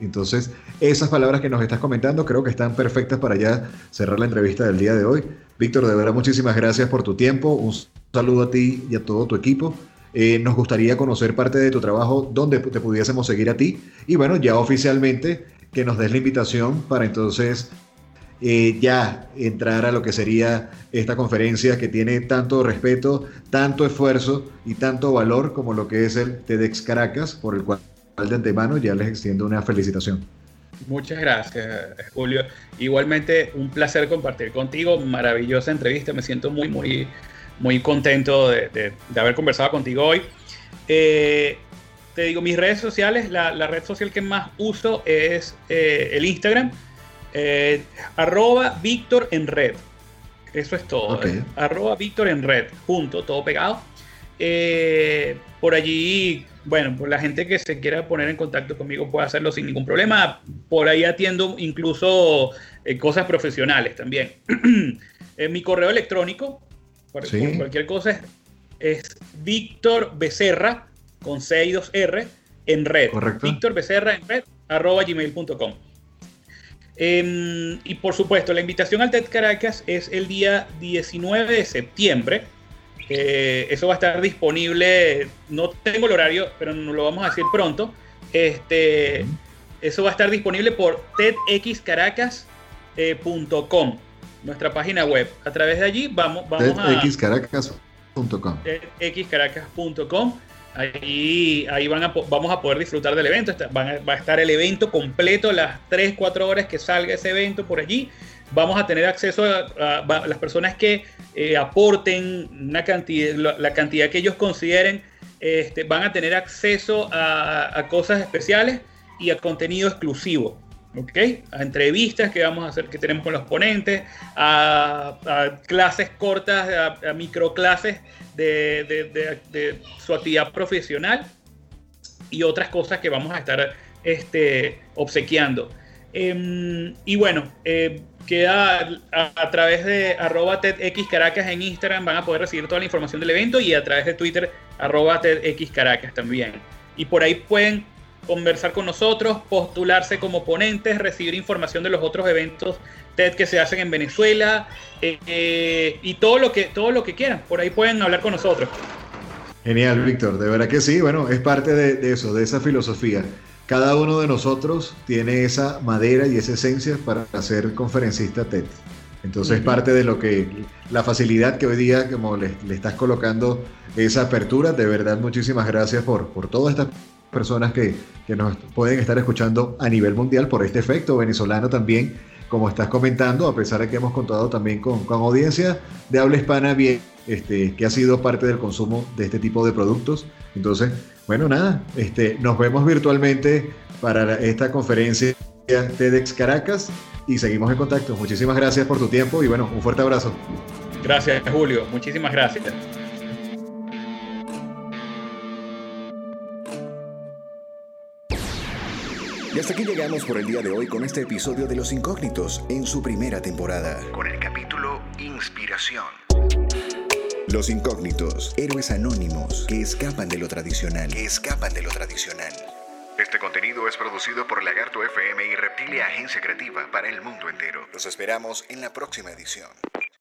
S4: Entonces, esas palabras que nos estás comentando creo que están perfectas para ya cerrar la entrevista del día de hoy. Víctor, de verdad, muchísimas gracias por tu tiempo. Un saludo a ti y a todo tu equipo. Eh, nos gustaría conocer parte de tu trabajo, donde te pudiésemos seguir a ti. Y bueno, ya oficialmente que nos des la invitación para entonces eh, ya entrar a lo que sería esta conferencia que tiene tanto respeto, tanto esfuerzo y tanto valor como lo que es el TEDx Caracas, por el cual de antemano ya les extiendo una felicitación.
S5: Muchas gracias, Julio. Igualmente, un placer compartir contigo. Maravillosa entrevista. Me siento muy, muy, muy contento de, haber conversado contigo hoy. Eh, te digo, mis redes sociales, la, red social que más uso es eh, el Instagram, eh, arroba Víctor en red. Eso es todo. Arroba Víctor en red, junto, todo pegado. por allí bueno, pues la gente que se quiera poner en contacto conmigo puede hacerlo sin ningún problema. Por ahí atiendo incluso eh, cosas profesionales también. en mi correo electrónico, por, cualquier cosa, es, es Víctor Becerra con C y 2R en red. Correcto. Víctor Becerra en red, arroba gmail.com. Em, y por supuesto, la invitación al TED Caracas es el día 19 de septiembre eh, eso va a estar disponible, no tengo el horario, pero no lo vamos a decir pronto. Este, eso va a estar disponible por tedxcaracas.com, nuestra página web. A través de allí vamos, vamos a...
S4: tedxcaracas.com.
S5: tedxcaracas.com. Ahí, ahí van a, vamos a poder disfrutar del evento. va a estar el evento completo, las 3, 4 horas que salga ese evento por allí vamos a tener acceso a, las personas que eh, aporten una cantidad, la, cantidad que ellos consideren, este, van a tener acceso a, cosas especiales y a contenido exclusivo. ¿okay? A entrevistas que vamos a hacer, que tenemos con los ponentes, a, clases cortas, a, microclases de, de, su actividad profesional y otras cosas que vamos a estar este, obsequiando. Em, y bueno, eh, queda a, través de arroba TEDxCaracas en Instagram, van a poder recibir toda la información del evento y a través de Twitter, arroba TEDxCaracas también. Y por ahí pueden conversar con nosotros, postularse como ponentes, recibir información de los otros eventos TED que se hacen en Venezuela eh, eh, y todo lo, que, todo lo que quieran. Por ahí pueden hablar con nosotros.
S4: Genial, Víctor. De verdad que sí. Bueno, es parte de, eso, de esa filosofía. Cada uno de nosotros tiene esa madera y esa esencia para ser conferencista TED. Entonces, parte de lo que, la facilidad que hoy día, como le, estás colocando esa apertura, de verdad, muchísimas gracias por, por todas estas personas que, que nos pueden estar escuchando a nivel mundial por este efecto venezolano también, como estás comentando, a pesar de que hemos contado también con, con audiencia de habla hispana bien, este, que ha sido parte del consumo de este tipo de productos. Entonces, bueno, nada, este, nos vemos virtualmente para esta conferencia TEDx Caracas y seguimos en contacto. Muchísimas gracias por tu tiempo y bueno, un fuerte abrazo.
S5: Gracias, Julio. Muchísimas gracias.
S1: Y hasta aquí llegamos por el día de hoy con este episodio de Los Incógnitos en su primera temporada. Con el capítulo Inspiración. Los Incógnitos, héroes anónimos que escapan de lo tradicional. Escapan de lo tradicional. Este contenido es producido por Lagarto FM y Reptilia Agencia Creativa para el mundo entero. Los esperamos en la próxima edición.